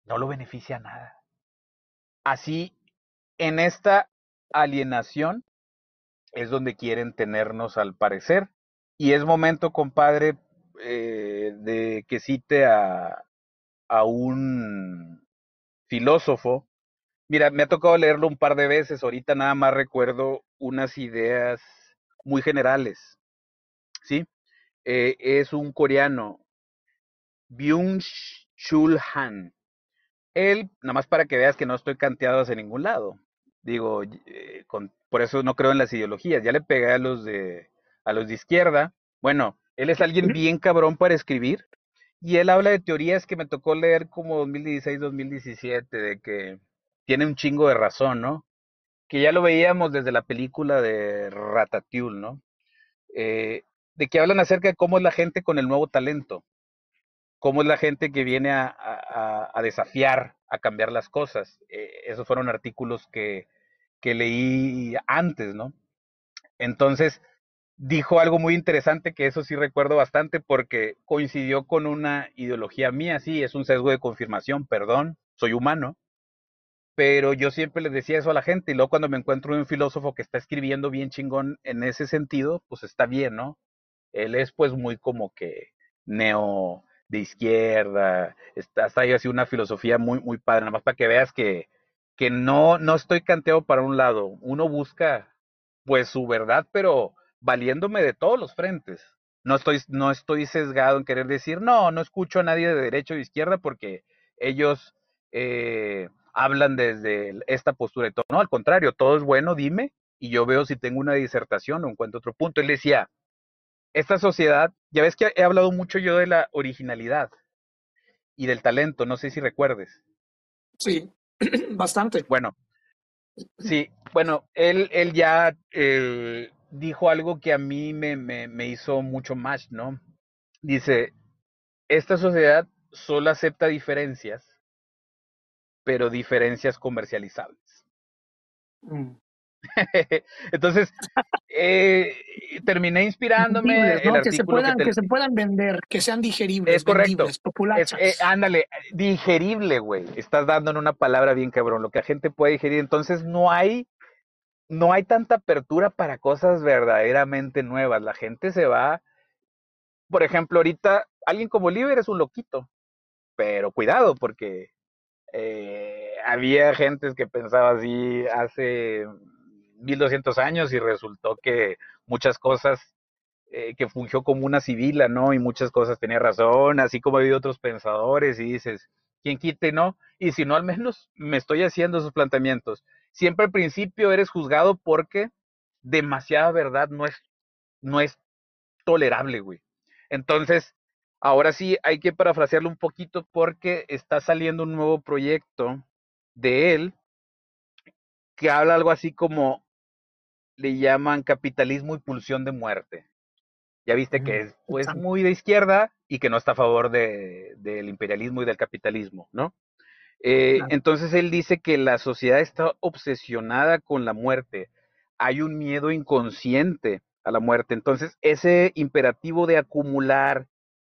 no lo beneficia nada. Así, en esta alienación es donde quieren tenernos al parecer. Y es momento, compadre, eh, de que cite a, a un filósofo. Mira, me ha tocado leerlo un par de veces, ahorita nada más recuerdo unas ideas muy generales. ¿Sí? Eh, es un coreano, Byung-Chul Han. Él, nada más para que veas que no estoy canteado hacia ningún lado. Digo, eh, con, por eso no creo en las ideologías. Ya le pegué a los de a los de izquierda. Bueno, él es alguien bien cabrón para escribir y él habla de teorías que me tocó leer como 2016-2017 de que tiene un chingo de razón, ¿no? Que ya lo veíamos desde la película de Ratatouille, ¿no? Eh, de que hablan acerca de cómo es la gente con el nuevo talento, cómo es la gente que viene a, desafiar, a cambiar las cosas. Eh, esos fueron artículos que, que leí antes, ¿no? Entonces, dijo algo muy interesante que eso sí recuerdo bastante porque coincidió con una ideología mía, sí, es un sesgo de confirmación, perdón, soy humano, pero yo siempre les decía eso a la gente y luego cuando me encuentro un filósofo que está escribiendo bien chingón en ese sentido, pues está bien, ¿no? Él es pues muy como que neo de izquierda, está, ahí así una filosofía muy, muy padre, nada más para que veas que, que no, no estoy canteado para un lado. Uno busca, pues, su verdad, pero valiéndome de todos los frentes. No estoy, no estoy sesgado en querer decir, no, no escucho a nadie de derecha o de izquierda porque ellos eh, hablan desde esta postura y todo. No, al contrario, todo es bueno, dime, y yo veo si tengo una disertación o encuentro otro punto. Él decía, esta sociedad, ya ves que he hablado mucho yo de la originalidad y del talento, no sé si recuerdes. Sí, *clears throat* bastante. Bueno, sí, bueno, él, él ya eh, dijo algo que a mí me, me, me hizo mucho más, ¿no? Dice, esta sociedad solo acepta diferencias, pero diferencias comercializables. Mm. *laughs* Entonces, eh, terminé inspirándome. ¿no? que, se puedan, que, se puedan vender, que sean digeribles, es correcto. populares. Eh, ándale, digerible, güey. Estás dando en una palabra bien cabrón, lo que la gente puede digerir. Entonces, no hay, no hay tanta apertura para cosas verdaderamente nuevas. La gente se va. Por ejemplo, ahorita, alguien como Oliver es un loquito. Pero cuidado, porque eh, había gente que pensaba así hace 1200 años y resultó que muchas cosas eh, que fungió como una civila, ¿no? Y muchas cosas tenía razón, así como ha habido otros pensadores y dices, ¿quién quite, no? Y si no, al menos me estoy haciendo esos planteamientos. Siempre al principio eres juzgado porque demasiada verdad no es, no es tolerable, güey. Entonces, ahora sí hay que parafrasearlo un poquito porque está saliendo un nuevo proyecto de él que habla algo así como le llaman capitalismo y pulsión de muerte. Ya viste que es pues muy de izquierda y que no está a favor de, del imperialismo y del capitalismo, ¿no? Eh, entonces él dice que la sociedad está obsesionada con la muerte. Hay un miedo inconsciente a la muerte. Entonces ese imperativo de acumular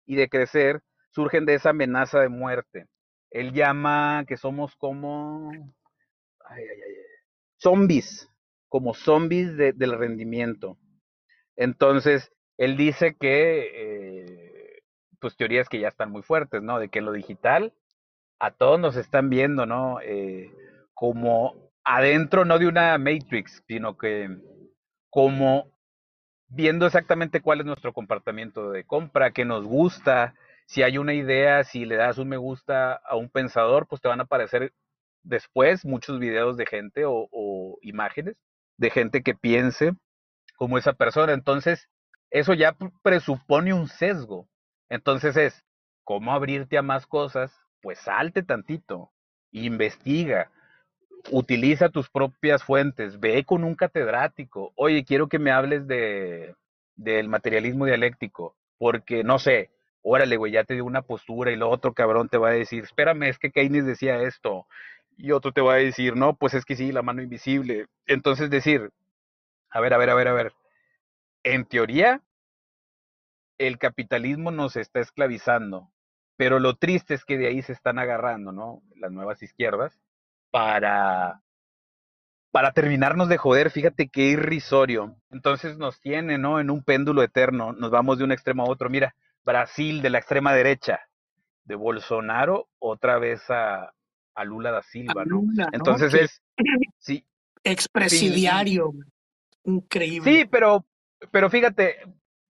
y de crecer surgen de esa amenaza de muerte. Él llama que somos como ay, ay, ay, zombies, como zombies del rendimiento. Entonces, él dice que, eh, pues teorías que ya están muy fuertes, ¿no? De que lo digital a todos nos están viendo, ¿no? Eh, como adentro, no de una Matrix, sino que como viendo exactamente cuál es nuestro comportamiento de compra, qué nos gusta, si hay una idea, si le das un me gusta a un pensador, pues te van a aparecer después muchos videos de gente o, o imágenes de gente que piense como esa persona. Entonces, eso ya presupone un sesgo. Entonces es, ¿cómo abrirte a más cosas? Pues salte tantito, investiga, utiliza tus propias fuentes, ve con un catedrático, oye, quiero que me hables de del materialismo dialéctico, porque no sé, órale, güey, ya te dio una postura y lo otro cabrón te va a decir, espérame, es que Keynes decía esto, y otro te va a decir, no, pues es que sí, la mano invisible. Entonces decir, a ver, a ver, a ver, a ver, en teoría, el capitalismo nos está esclavizando, pero lo triste es que de ahí se están agarrando, ¿no? Las nuevas izquierdas para para terminarnos de joder, fíjate qué irrisorio. Entonces nos tiene, ¿no? En un péndulo eterno, nos vamos de un extremo a otro. Mira, Brasil de la extrema derecha, de Bolsonaro otra vez a, a Lula da Silva, ¿no? Entonces es, sí. Expresidiario, increíble. Sí, pero, pero fíjate,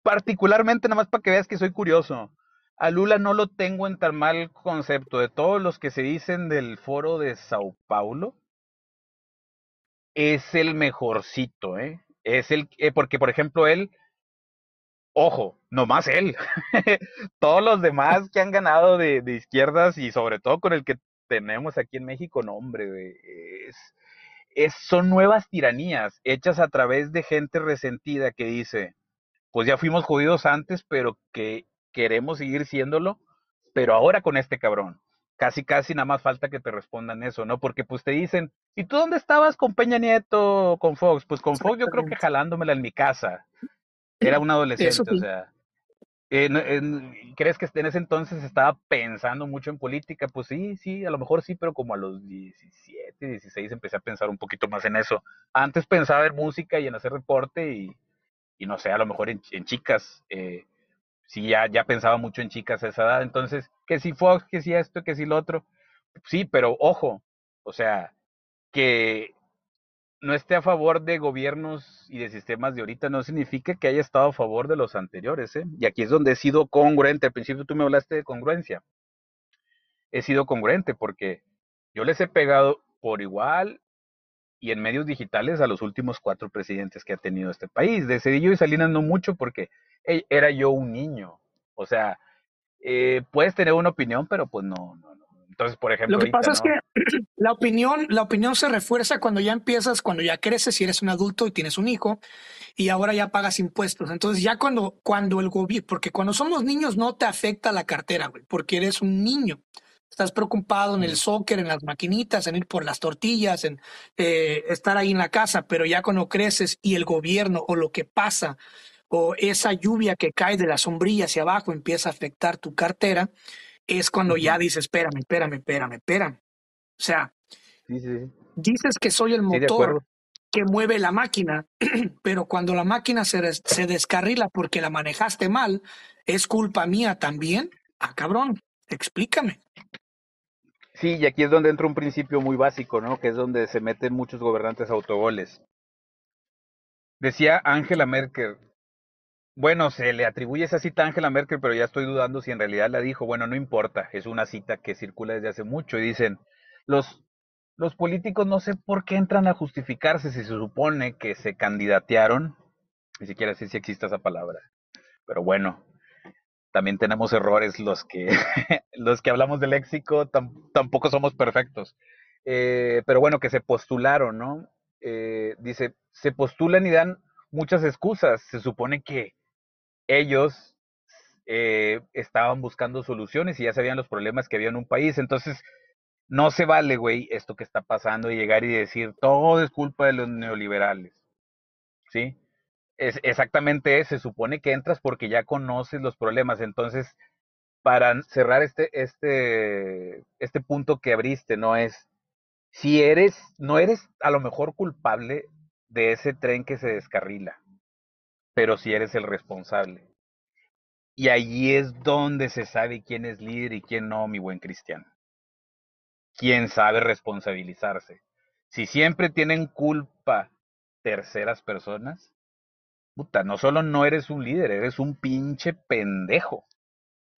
particularmente nada más para que veas que soy curioso. A Lula no lo tengo en tan mal concepto. De todos los que se dicen del foro de Sao Paulo, es el mejorcito, ¿eh? Es el, eh, porque por ejemplo él, ojo, nomás él, *laughs* todos los demás que han ganado de, izquierdas y sobre todo con el que tenemos aquí en México, no, hombre, es, es, son nuevas tiranías hechas a través de gente resentida que dice, pues ya fuimos jodidos antes, pero que queremos seguir siéndolo, pero ahora con este cabrón. Casi, casi nada más falta que te respondan eso, ¿no? Porque pues te dicen, ¿y tú dónde estabas con Peña Nieto, con Fox? Pues con Fox yo creo que jalándomela en mi casa. Era un *laughs* adolescente, o sea, ¿Crees que en ese entonces estaba pensando mucho en política? Pues sí, sí, a lo mejor sí, pero como a los 17, 16 empecé a pensar un poquito más en eso. Antes pensaba en música y en hacer deporte y, y no sé, a lo mejor en, chicas. Eh, sí, ya, ya pensaba mucho en chicas a esa edad. Entonces, que si Fox, que si esto, que si lo otro. Sí, pero ojo, o sea, que no esté a favor de gobiernos y de sistemas de ahorita no significa que haya estado a favor de los anteriores, ¿eh? Y aquí es donde he sido congruente. Al principio tú me hablaste de congruencia. He sido congruente porque yo les he pegado por igual y en medios digitales a los últimos cuatro presidentes que ha tenido este país. De Cedillo y Salinas no mucho porque era yo un niño. O sea, eh, puedes tener una opinión, pero pues no, no, no. Entonces, por ejemplo, lo que pasa es que *clears throat* la opinión, la opinión se refuerza cuando ya empiezas, cuando ya creces y eres un adulto y tienes un hijo y ahora ya pagas impuestos. Entonces, ya cuando, cuando el gobierno, porque cuando somos niños no te afecta la cartera, güey, porque eres un niño. Estás preocupado en el soccer, en las maquinitas, en ir por las tortillas, en eh, estar ahí en la casa, pero ya cuando creces y el gobierno o lo que pasa o esa lluvia que cae de la sombrilla hacia abajo empieza a afectar tu cartera, es cuando ya dices, espérame, espérame, espérame, espérame. O sea, dices que soy el motor que mueve la máquina, *clears throat* pero cuando la máquina se, se descarrila porque la manejaste mal, ¿es culpa mía también? Ah, cabrón, explícame. Sí, y aquí es donde entra un principio muy básico, ¿no? Que es donde se meten muchos gobernantes autogoles. Decía Angela Merkel, bueno, se le atribuye esa cita a Angela Merkel, pero ya estoy dudando si en realidad la dijo. Bueno, no importa, es una cita que circula desde hace mucho y dicen, los, los políticos no sé por qué entran a justificarse si se supone que se candidatearon, ni siquiera sé si existe esa palabra, pero bueno, también tenemos errores los que, *laughs* los que hablamos de léxico, tampoco somos perfectos. Eh, pero bueno, que se postularon, ¿no? Eh, dice, se postulan y dan muchas excusas. Se supone que ellos eh, estaban buscando soluciones y ya sabían los problemas que había en un país. Entonces, no se vale, güey, esto que está pasando y llegar y decir, todo es culpa de los neoliberales. ¿Sí? Es exactamente. Se supone que entras porque ya conoces los problemas. Entonces, para cerrar este, este, este punto que abriste, ¿no? Es, si eres, no eres a lo mejor culpable de ese tren que se descarrila, pero si eres el responsable. Y allí es donde se sabe quién es líder y quién no, mi buen cristiano quién sabe responsabilizarse. Si siempre tienen culpa terceras personas, puta, no solo no eres un líder, eres un pinche pendejo.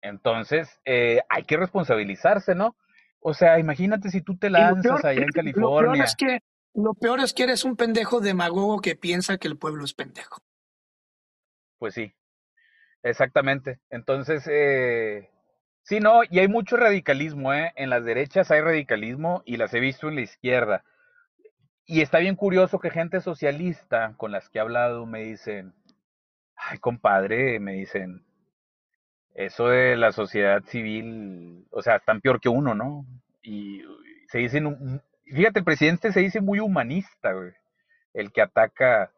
Entonces, eh, hay que responsabilizarse, ¿no? O sea, imagínate si tú te lanzas allá en California. Lo peor, es que, lo peor es que eres un pendejo demagogo que piensa que el pueblo es pendejo. Pues sí, exactamente. Entonces, eh, Sí, no, y hay mucho radicalismo, ¿eh? En las derechas hay radicalismo y las he visto en la izquierda. Y está bien curioso que gente socialista con las que he hablado me dicen, ay, compadre, me dicen, eso de la sociedad civil, o sea, están peor que uno, ¿no? Y se dicen, fíjate, el presidente se dice muy humanista, güey, el que ataca,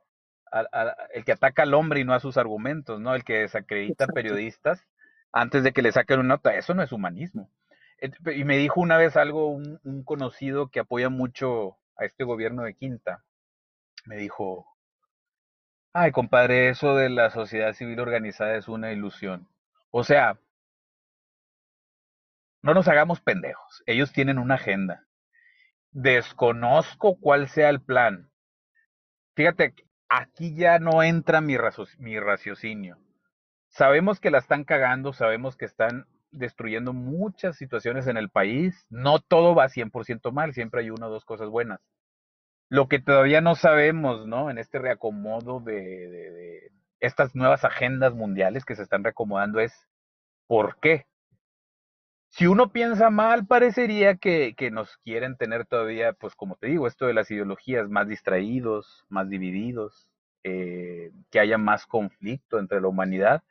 el que ataca al hombre y no a sus argumentos, ¿no? El que desacredita periodistas antes de que le saquen una nota. Eso no es humanismo. Y me dijo una vez algo un, conocido que apoya mucho a este gobierno de Quinta. Me dijo, ay compadre, eso de la sociedad civil organizada es una ilusión. O sea, no nos hagamos pendejos. Ellos tienen una agenda. Desconozco cuál sea el plan. Fíjate, aquí ya no entra mi, mi raciocinio. Sabemos que la están cagando, sabemos que están destruyendo muchas situaciones en el país. No todo va 100% mal, siempre hay una o dos cosas buenas. Lo que todavía no sabemos, ¿no? En este reacomodo de, de, estas nuevas agendas mundiales que se están reacomodando es ¿por qué? Si uno piensa mal, parecería que, que nos quieren tener todavía, pues como te digo, esto de las ideologías más distraídos, más divididos, eh, que haya más conflicto entre la humanidad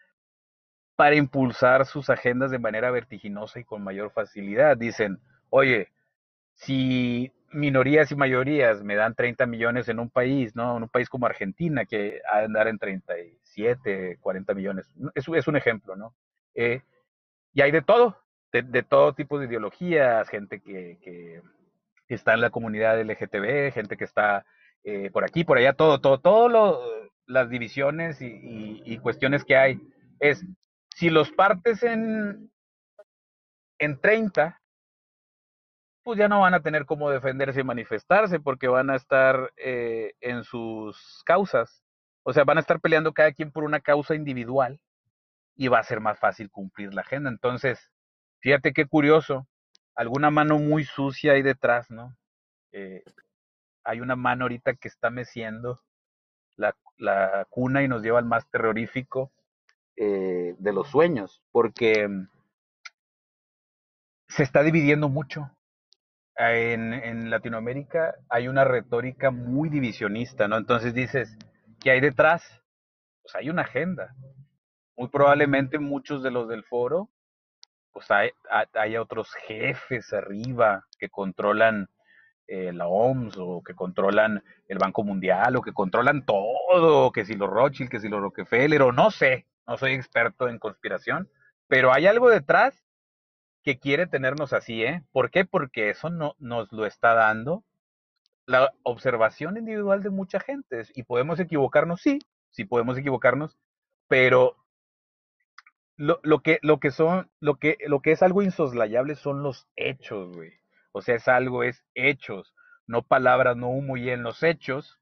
para impulsar sus agendas de manera vertiginosa y con mayor facilidad. Dicen, oye, si minorías y mayorías me dan 30 millones en un país, ¿no? En un país como Argentina, que ha de andar en 37, 40 millones. Es, un ejemplo, ¿no? Eh, y hay de todo, de, todo tipo de ideologías, gente que, que, está en la comunidad LGTB, gente que está eh, por aquí, por allá, todo, todo, todo las divisiones y, y cuestiones que hay. Es, si los partes en, en 30, pues ya no van a tener cómo defenderse y manifestarse porque van a estar eh, en sus causas. O sea, van a estar peleando cada quien por una causa individual y va a ser más fácil cumplir la agenda. Entonces, fíjate qué curioso, alguna mano muy sucia ahí detrás, ¿no? Eh, hay una mano ahorita que está meciendo la, la, cuna y nos lleva al más terrorífico eh, de los sueños, porque se está dividiendo mucho. En, en, Latinoamérica hay una retórica muy divisionista, ¿no? Entonces dices, ¿qué hay detrás? Pues hay una agenda. Muy probablemente muchos de los del foro, pues hay, hay otros jefes arriba que controlan eh, la OMS o que controlan el Banco Mundial o que controlan todo, que si los Rothschild, que si los Rockefeller o no sé, no soy experto en conspiración, pero hay algo detrás que quiere tenernos así, ¿eh? ¿Por qué? Porque eso no, nos lo está dando la observación individual de mucha gente. Y podemos equivocarnos, sí, sí podemos equivocarnos, pero lo, que, lo que son, lo que, lo que es algo insoslayable son los hechos, güey. O sea, es algo, es hechos, no palabras, no humo. Y en los hechos,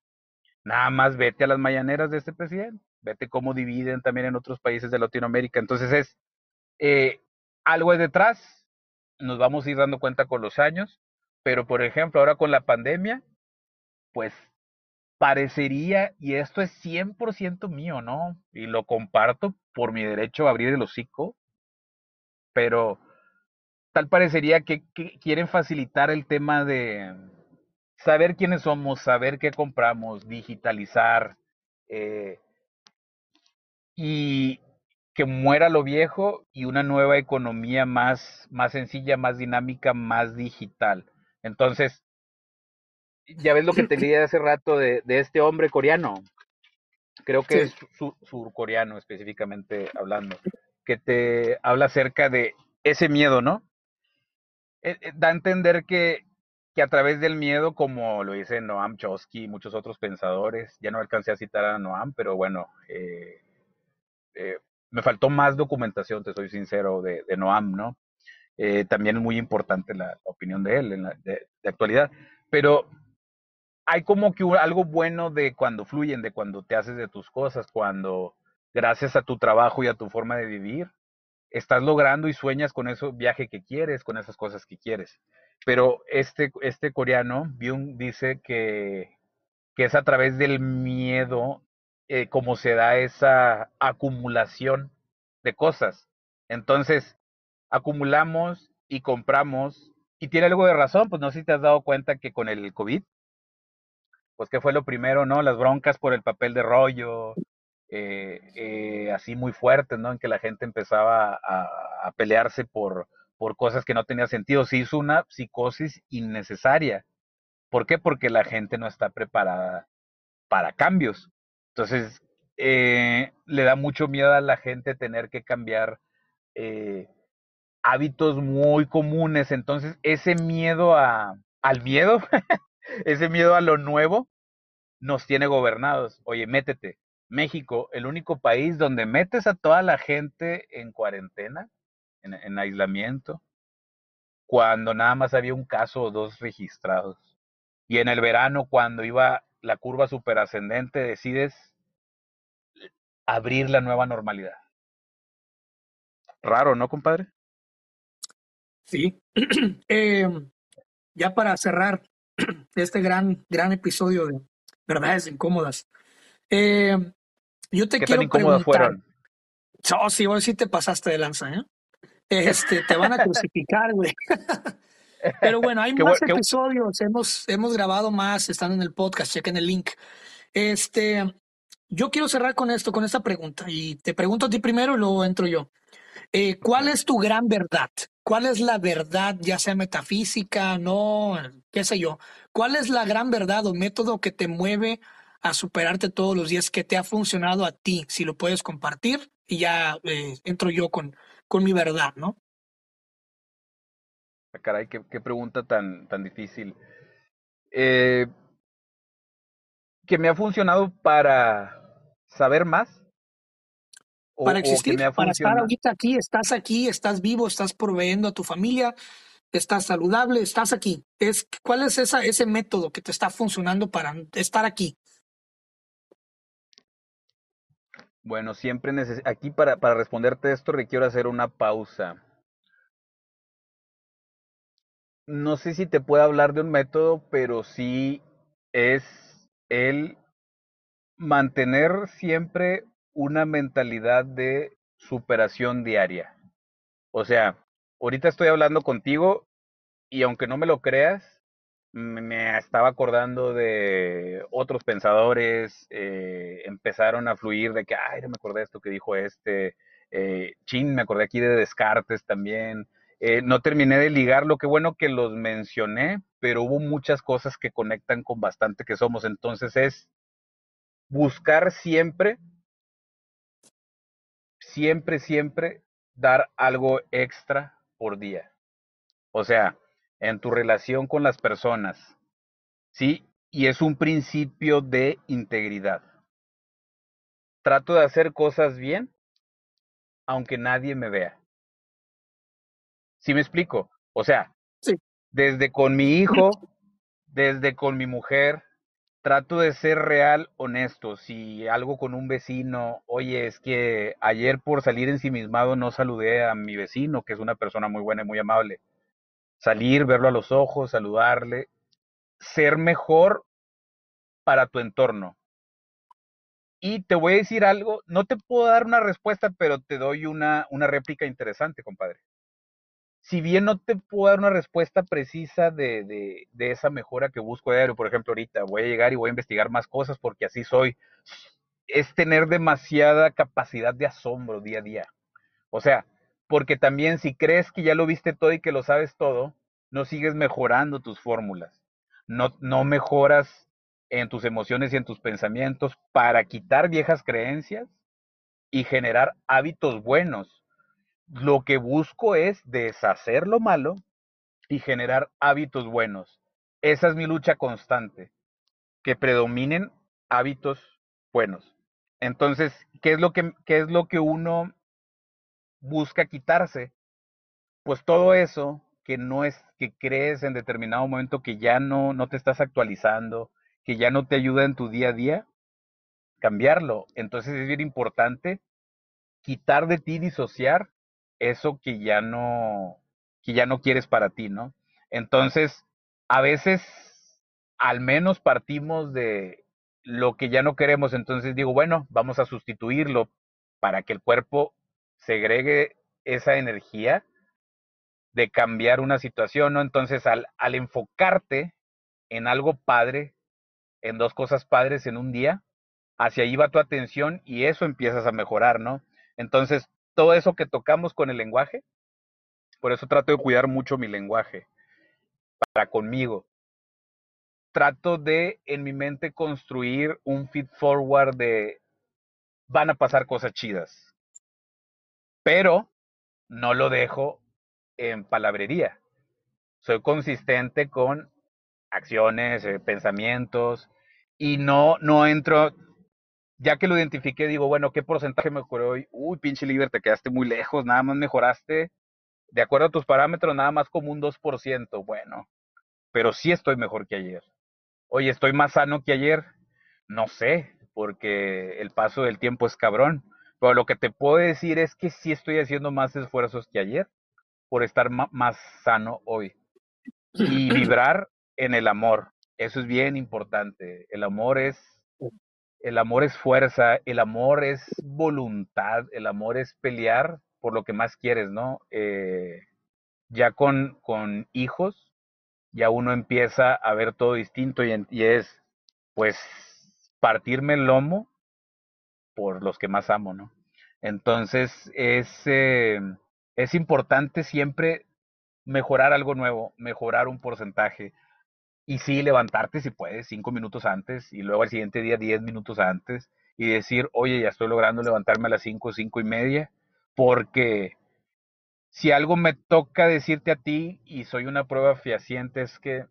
nada más vete a las mañaneras de este presidente, vete cómo dividen también en otros países de Latinoamérica. Entonces es, eh, algo es detrás, nos vamos a ir dando cuenta con los años, pero por ejemplo, ahora con la pandemia, pues parecería, y esto es 100% mío, ¿no? Y lo comparto por mi derecho a abrir el hocico, pero tal parecería que, que quieren facilitar el tema de saber quiénes somos, saber qué compramos, digitalizar, eh, y, que muera lo viejo y una nueva economía más, más sencilla, más dinámica, más digital. Entonces, ya ves lo que te *clears throat* leí hace rato de, de este hombre coreano, creo que es surcoreano específicamente hablando, que te habla acerca de ese miedo, ¿no? Eh, eh, da a entender que, que a través del miedo, como lo dice Noam Chomsky y muchos otros pensadores, ya no alcancé a citar a Noam, pero bueno, eh, eh, me faltó más documentación, te soy sincero, de, de Noam, ¿no? Eh, también es muy importante la, opinión de él en la, de, actualidad, pero hay como que algo bueno de cuando fluyen, de cuando te haces de tus cosas, cuando gracias a tu trabajo y a tu forma de vivir, estás logrando y sueñas con ese viaje que quieres, con esas cosas que quieres. Pero este, este coreano, Byung, dice que, que es a través del miedo eh, como se da esa acumulación de cosas. Entonces, acumulamos y compramos, y tiene algo de razón, pues no sé si te has dado cuenta que con el COVID, pues que fue lo primero, ¿no? Las broncas por el papel de rollo, eh, eh, así muy fuertes, ¿no? En que la gente empezaba a, pelearse por, por cosas que no tenían sentido. Se hizo una psicosis innecesaria. ¿Por qué? Porque la gente no está preparada para cambios. Entonces, eh, le da mucho miedo a la gente tener que cambiar eh, hábitos muy comunes. Entonces, ese miedo a, al miedo, *laughs* ese miedo a lo nuevo, nos tiene gobernados. Oye, métete. México, el único país donde metes a toda la gente en cuarentena, en, en aislamiento, cuando nada más había un caso o dos registrados. Y en el verano, cuando iba la curva superascendente, decides abrir la nueva normalidad. Raro, ¿no, compadre? Sí. eh, *clears throat* ya para cerrar *clears throat* este gran, gran episodio de verdades incómodas, eh, yo te ¿Qué quiero tan incómodas preguntar. fueron? Oh, sí, vos sí te pasaste de lanza, ¿eh? Este, te van a crucificar, güey. *laughs* Pero bueno, hay *laughs* más qué- episodios, hemos, hemos grabado más, están en el podcast, chequen el link. Este, yo quiero cerrar con esto, con esta pregunta, y te pregunto a ti primero y luego entro yo. Eh, ¿Cuál es tu gran verdad? ¿Cuál es la verdad, ya sea metafísica, no, qué sé yo? ¿Cuál es la gran verdad o método que te mueve a superarte todos los días, que te ha funcionado a ti? Si lo puedes compartir, y ya eh, entro yo con, con mi verdad, ¿no? Ah, Caray, qué, qué pregunta tan, tan difícil. Eh, que me ha funcionado para saber más o, Para existir, para estar ahorita aquí, estás aquí, estás vivo, estás proveyendo a tu familia, estás saludable, estás aquí. Es, ¿Cuál es esa, ese método que te está funcionando para estar aquí? Bueno, siempre necesito, aquí para, para responderte esto requiero hacer una pausa. No sé si te puedo hablar de un método, pero sí es el mantener siempre una mentalidad de superación diaria. O sea, ahorita estoy hablando contigo y aunque no me lo creas, me estaba acordando de otros pensadores, eh, empezaron a fluir de que, ay, no me acordé de esto que dijo este, eh, chin, me acordé aquí de Descartes también. Eh, no terminé de ligarlo, qué bueno que los mencioné, pero hubo muchas cosas que conectan con bastante que somos. Entonces es buscar siempre, siempre, siempre dar algo extra por día. O sea, en tu relación con las personas, ¿sí? Y es un principio de integridad. Trato de hacer cosas bien, aunque nadie me vea. ¿Sí me explico? O sea, Sí. desde con mi hijo, desde con mi mujer, trato de ser real, honesto. Si algo con un vecino, oye, es que ayer por salir ensimismado no saludé a mi vecino, que es una persona muy buena y muy amable. Salir, verlo a los ojos, saludarle, ser mejor para tu entorno. Y te voy a decir algo, no te puedo dar una respuesta, pero te doy una, una réplica interesante, compadre. Si bien no te puedo dar una respuesta precisa de, de, de esa mejora que busco diario, por ejemplo, ahorita voy a llegar y voy a investigar más cosas porque así soy, es tener demasiada capacidad de asombro día a día. O sea, porque también si crees que ya lo viste todo y que lo sabes todo, no sigues mejorando tus fórmulas. No, no mejoras en tus emociones y en tus pensamientos para quitar viejas creencias y generar hábitos buenos. Lo que busco es deshacer lo malo y generar hábitos buenos. Esa es mi lucha constante, que predominen hábitos buenos. Entonces, ¿qué es lo que, qué es lo que uno busca quitarse? Pues todo eso que no es que crees en determinado momento que ya no no te estás actualizando, que ya no te ayuda en tu día a día, cambiarlo. Entonces es bien importante quitar de ti, disociar eso que ya no, que ya no quieres para ti, ¿no? Entonces, a veces, al menos partimos de lo que ya no queremos, entonces digo, bueno, vamos a sustituirlo para que el cuerpo segregue esa energía de cambiar una situación, ¿no? Entonces, al, al enfocarte en algo padre, en dos cosas padres en un día, hacia ahí va tu atención y eso empiezas a mejorar, ¿no? Entonces, todo eso que tocamos con el lenguaje, por eso trato de cuidar mucho mi lenguaje, para conmigo. Trato de en mi mente construir un feed forward de van a pasar cosas chidas, pero no lo dejo en palabrería. Soy consistente con acciones, eh, pensamientos y no no entro ya que lo identifiqué, digo, bueno, ¿qué porcentaje mejoró hoy? Uy, pinche líder, te quedaste muy lejos, nada más mejoraste, de acuerdo a tus parámetros, nada más como un 2%. Bueno, pero sí estoy mejor que ayer. Oye, ¿estoy más sano que ayer? No sé, porque el paso del tiempo es cabrón. Pero lo que te puedo decir es que sí estoy haciendo más esfuerzos que ayer por estar más sano hoy. *clears throat* Y vibrar en el amor. Eso es bien importante. El amor es el amor es fuerza, el amor es voluntad, el amor es pelear por lo que más quieres, ¿no? Eh, ya con, con hijos, ya uno empieza a ver todo distinto y, es, pues, partirme el lomo por los que más amo, ¿no? Entonces, es, eh, es importante siempre mejorar algo nuevo, mejorar un porcentaje, y sí, levantarte si puedes cinco minutos antes y luego al siguiente día diez minutos antes y decir, oye, ya estoy logrando levantarme a las cinco, cinco y media, porque si algo me toca decirte a ti y soy una prueba fehaciente es que,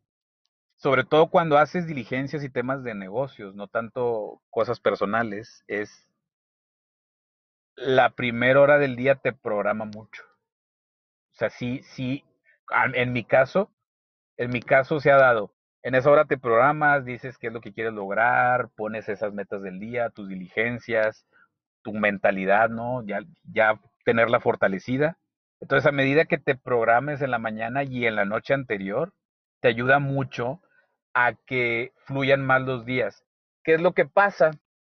sobre todo cuando haces diligencias y temas de negocios, no tanto cosas personales, es la primera hora del día te programa mucho. O sea, sí, sí, en mi caso, en mi caso se ha dado. En esa hora te programas, dices qué es lo que quieres lograr, pones esas metas del día, tus diligencias, tu mentalidad, ¿no? Ya, ya tenerla fortalecida. Entonces, a medida que te programes en la mañana y en la noche anterior, te ayuda mucho a que fluyan más los días. ¿Qué es lo que pasa?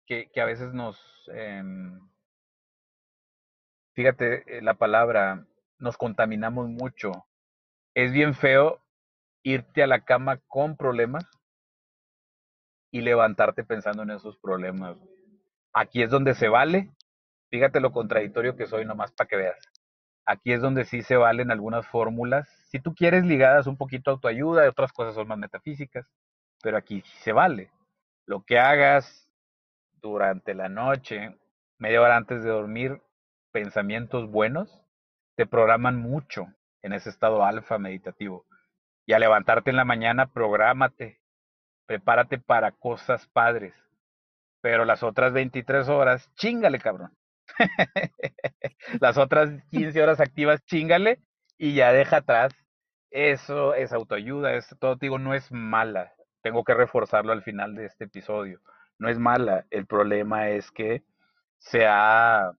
Que, que a veces nos, eh, fíjate la palabra, nos contaminamos mucho. Es bien feo irte a la cama con problemas y levantarte pensando en esos problemas. Aquí es donde se vale, fíjate lo contradictorio que soy nomás para que veas. Aquí es donde sí se valen algunas fórmulas. Si tú quieres ligadas un poquito a autoayuda, otras cosas son más metafísicas, pero aquí sí se vale. Lo que hagas durante la noche, media hora antes de dormir, pensamientos buenos, te programan mucho en ese estado alfa meditativo. Y al levantarte en la mañana, prográmate, prepárate para cosas padres. Pero las otras 23 horas, chingale, cabrón. *laughs* las otras 15 horas activas, chingale y ya deja atrás. Eso es autoayuda, es todo, digo, no es mala. Tengo que reforzarlo al final de este episodio. No es mala. El problema es que se ha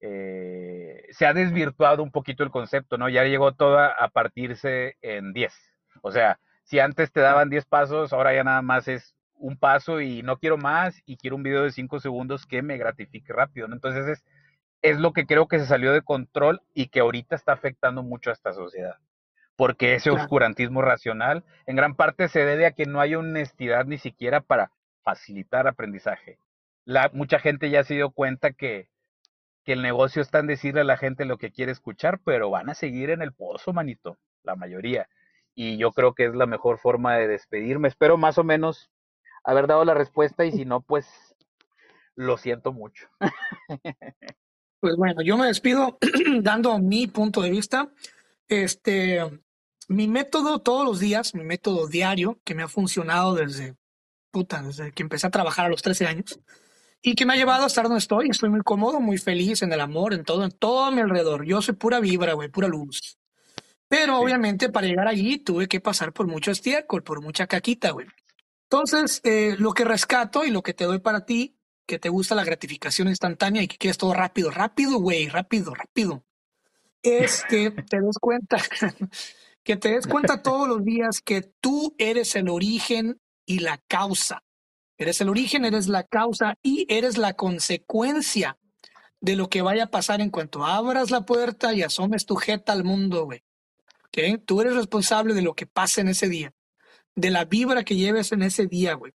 eh, se ha desvirtuado un poquito el concepto, ¿no? Ya llegó todo a partirse en 10. O sea, si antes te daban 10 pasos, ahora ya nada más es un paso y no quiero más y quiero un video de 5 segundos que me gratifique rápido, ¿no? Entonces es, es lo que creo que se salió de control y que ahorita está afectando mucho a esta sociedad. Porque ese oscurantismo racional en gran parte se debe a que no hay honestidad ni siquiera para facilitar aprendizaje. La, mucha gente ya se dio cuenta que que el negocio está en decirle a la gente lo que quiere escuchar, pero van a seguir en el pozo, manito, la mayoría. Y yo creo que es la mejor forma de despedirme. Espero más o menos haber dado la respuesta y si no, pues lo siento mucho. *laughs* Pues bueno, yo me despido *clears throat* dando mi punto de vista. Este, mi método todos los días, mi método diario, que me ha funcionado desde, puta, desde que empecé a trabajar a los 13 años, y que me ha llevado a estar donde estoy. Estoy muy cómodo, muy feliz en el amor, en todo, en todo a mi alrededor. Yo soy pura vibra, güey, pura luz. Pero obviamente para llegar allí tuve que pasar por mucho estiércol, por mucha caquita, güey. Entonces, eh, lo que rescato y lo que te doy para ti, que te gusta la gratificación instantánea y que quieres todo rápido, rápido, güey, rápido, rápido, es que *laughs* te des cuenta, *laughs* que te des cuenta todos los días que tú eres el origen y la causa Eres el origen, eres la causa y eres la consecuencia de lo que vaya a pasar en cuanto abras la puerta y asomes tu jeta al mundo, güey. ¿Okay? Tú eres responsable de lo que pase en ese día, de la vibra que lleves en ese día, güey.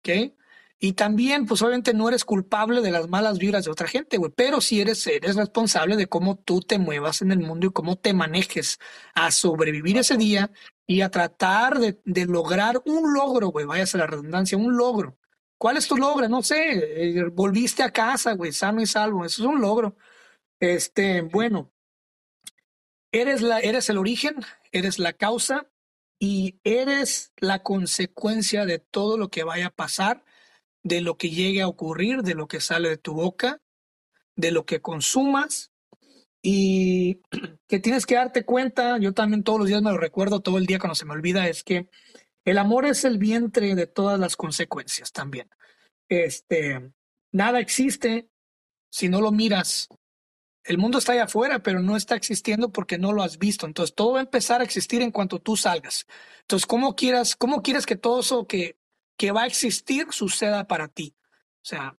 ¿Okay? Y también, pues obviamente no eres culpable de las malas vibras de otra gente, güey, pero sí eres, eres responsable de cómo tú te muevas en el mundo y cómo te manejes a sobrevivir ese día y a tratar de, de lograr un logro, güey, váyase la redundancia, un logro. ¿Cuál es tu logro? No sé, eh, volviste a casa, güey, sano y salvo. Eso es un logro. Este, bueno, eres, la, eres el origen, eres la causa y eres la consecuencia de todo lo que vaya a pasar, de lo que llegue a ocurrir, de lo que sale de tu boca, de lo que consumas y *clears throat* que tienes que darte cuenta, yo también todos los días me lo recuerdo, todo el día cuando se me olvida, es que el amor es el vientre de todas las consecuencias también. Este, nada existe si no lo miras. El mundo está allá afuera, pero no está existiendo porque no lo has visto. Entonces, todo va a empezar a existir en cuanto tú salgas. Entonces, ¿cómo quieras, cómo quieres que todo eso que, que va a existir suceda para ti? O sea,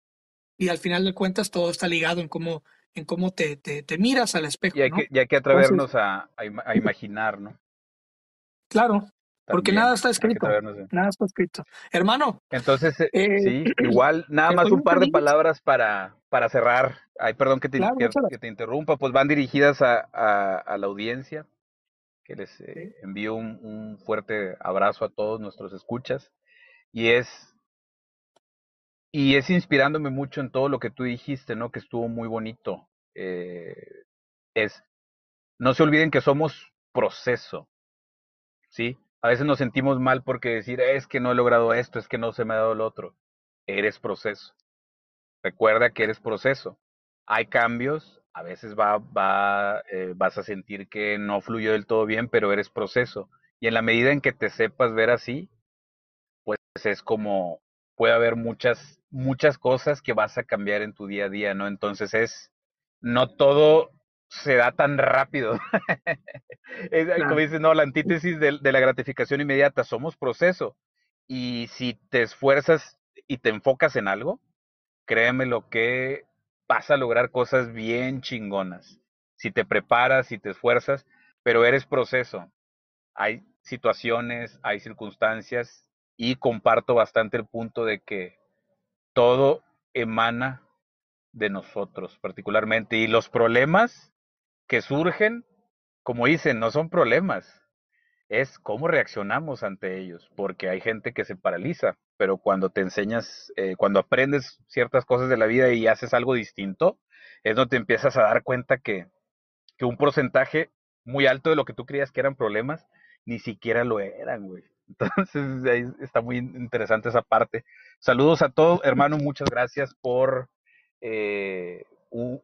y al final de cuentas todo está ligado en cómo, en cómo te, te, miras al espejo. Y hay, que, hay que atrevernos a, a, imaginar, ¿no? Claro, porque nada está escrito. Nada está escrito. Hermano. Entonces, eh, eh, sí, igual, nada más un par de palabras para, para cerrar. Ay, perdón que te, que, te interrumpa, pues van dirigidas a, a, la audiencia, que les eh, envío un, un, fuerte abrazo a todos nuestros escuchas. Y es, y es inspirándome mucho en todo lo que tú dijiste, ¿no? Que estuvo muy bonito. es, no se olviden que somos proceso, ¿sí? A veces nos sentimos mal porque decir, es que no he logrado esto, es que no se me ha dado lo otro. Eres proceso. Recuerda que eres proceso. Hay cambios, a veces va, va, eh, vas a sentir que no fluyó del todo bien, pero eres proceso. Y en la medida en que te sepas ver así, pues es como puede haber muchas, muchas cosas que vas a cambiar en tu día a día, ¿no? Entonces es, no todo se da tan rápido. *laughs* es, Como dices, no, la antítesis de, de la gratificación inmediata, somos proceso. Y si te esfuerzas y te enfocas en algo, créeme lo que vas a lograr cosas bien chingonas. Si te preparas, si te esfuerzas, pero eres proceso. Hay situaciones, hay circunstancias y comparto bastante el punto de que todo emana de nosotros particularmente y los problemas que surgen, como dicen, no son problemas, es cómo reaccionamos ante ellos, porque hay gente que se paraliza, pero cuando te enseñas, eh, cuando aprendes ciertas cosas de la vida y haces algo distinto, es donde te empiezas a dar cuenta que, que un porcentaje muy alto de lo que tú creías que eran problemas, ni siquiera lo eran, güey. *laughs* Entonces ahí está muy interesante esa parte. Saludos a todos, hermano, muchas gracias por eh, un,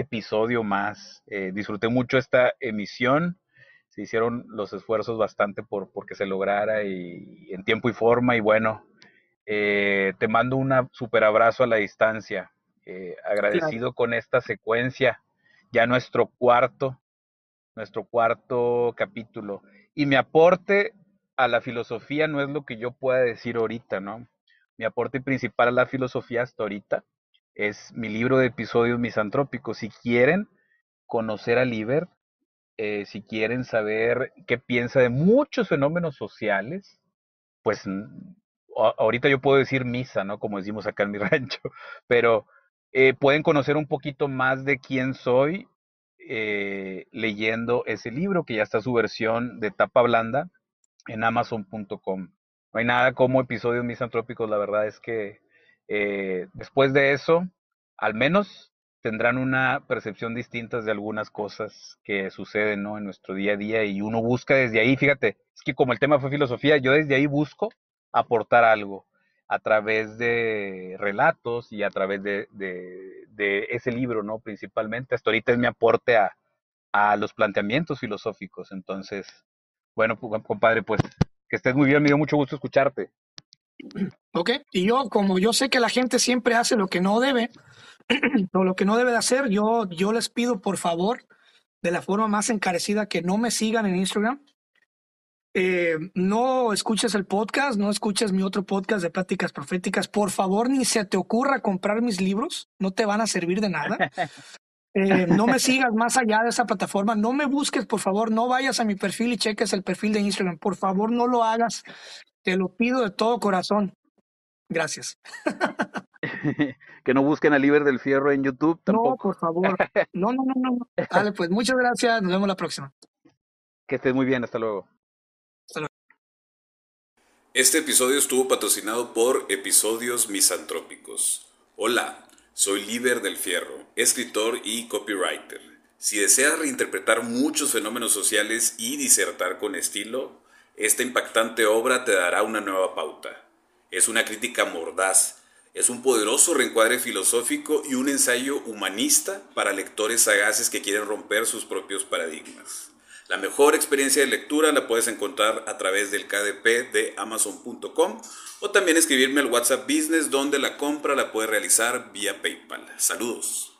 episodio más. Eh, disfruté mucho esta emisión se hicieron los esfuerzos bastante por porque se lograra y, en tiempo y forma y bueno, eh, te mando un super abrazo a la distancia, eh, agradecido con esta secuencia, ya nuestro cuarto, nuestro cuarto capítulo. Y mi aporte a la filosofía no es lo que yo pueda decir ahorita, ¿no? Mi aporte principal a la filosofía hasta ahorita es mi libro de episodios misantrópicos. Si quieren conocer a Liber, eh, si quieren saber qué piensa de muchos fenómenos sociales, pues ahorita yo puedo decir misa, ¿no? Como decimos acá en mi *laughs* rancho, pero eh, pueden conocer un poquito más de quién soy eh, leyendo ese libro, que ya está su versión de tapa blanda en amazon.com. No hay nada como episodios misantrópicos, la verdad es que después de eso, al menos tendrán una percepción distinta de algunas cosas que suceden ¿no? en nuestro día a día y uno busca desde ahí, fíjate, es que como el tema fue filosofía, yo desde ahí busco aportar algo a través de relatos y a través de, de, ese libro, ¿no? Principalmente, hasta ahorita es mi aporte a, a los planteamientos filosóficos. Entonces, bueno, compadre, pues que estés muy bien, me dio mucho gusto escucharte. Ok, y yo, como yo sé que la gente siempre hace lo que no debe, *clears throat* o lo que no debe de hacer, yo, yo les pido por favor, de la forma más encarecida, que no me sigan en Instagram. Eh, no escuches el podcast, no escuches mi otro podcast de pláticas proféticas. Por favor, ni se te ocurra comprar mis libros, no te van a servir de nada. Eh, no me sigas más allá de esa plataforma, no me busques, por favor, no vayas a mi perfil y cheques el perfil de Instagram. Por favor, no lo hagas. Te lo pido de todo corazón. Gracias. *laughs* que no busquen a Liber del Fierro en YouTube tampoco. No, por favor. No, no, no, no. *laughs* Dale, pues muchas gracias. Nos vemos la próxima. Que estés muy bien. Hasta luego. Hasta luego. Este episodio estuvo patrocinado por Episodios Misantrópicos. Hola, soy Liber del Fierro, escritor y copywriter. Si deseas reinterpretar muchos fenómenos sociales y disertar con estilo, esta impactante obra te dará una nueva pauta. Es una crítica mordaz es un poderoso reencuadre filosófico y un ensayo humanista para lectores sagaces que quieren romper sus propios paradigmas. La mejor experiencia de lectura la puedes encontrar a través del KDP de amazon.com o también escribirme al WhatsApp Business donde la compra la puedes realizar vía PayPal. Saludos.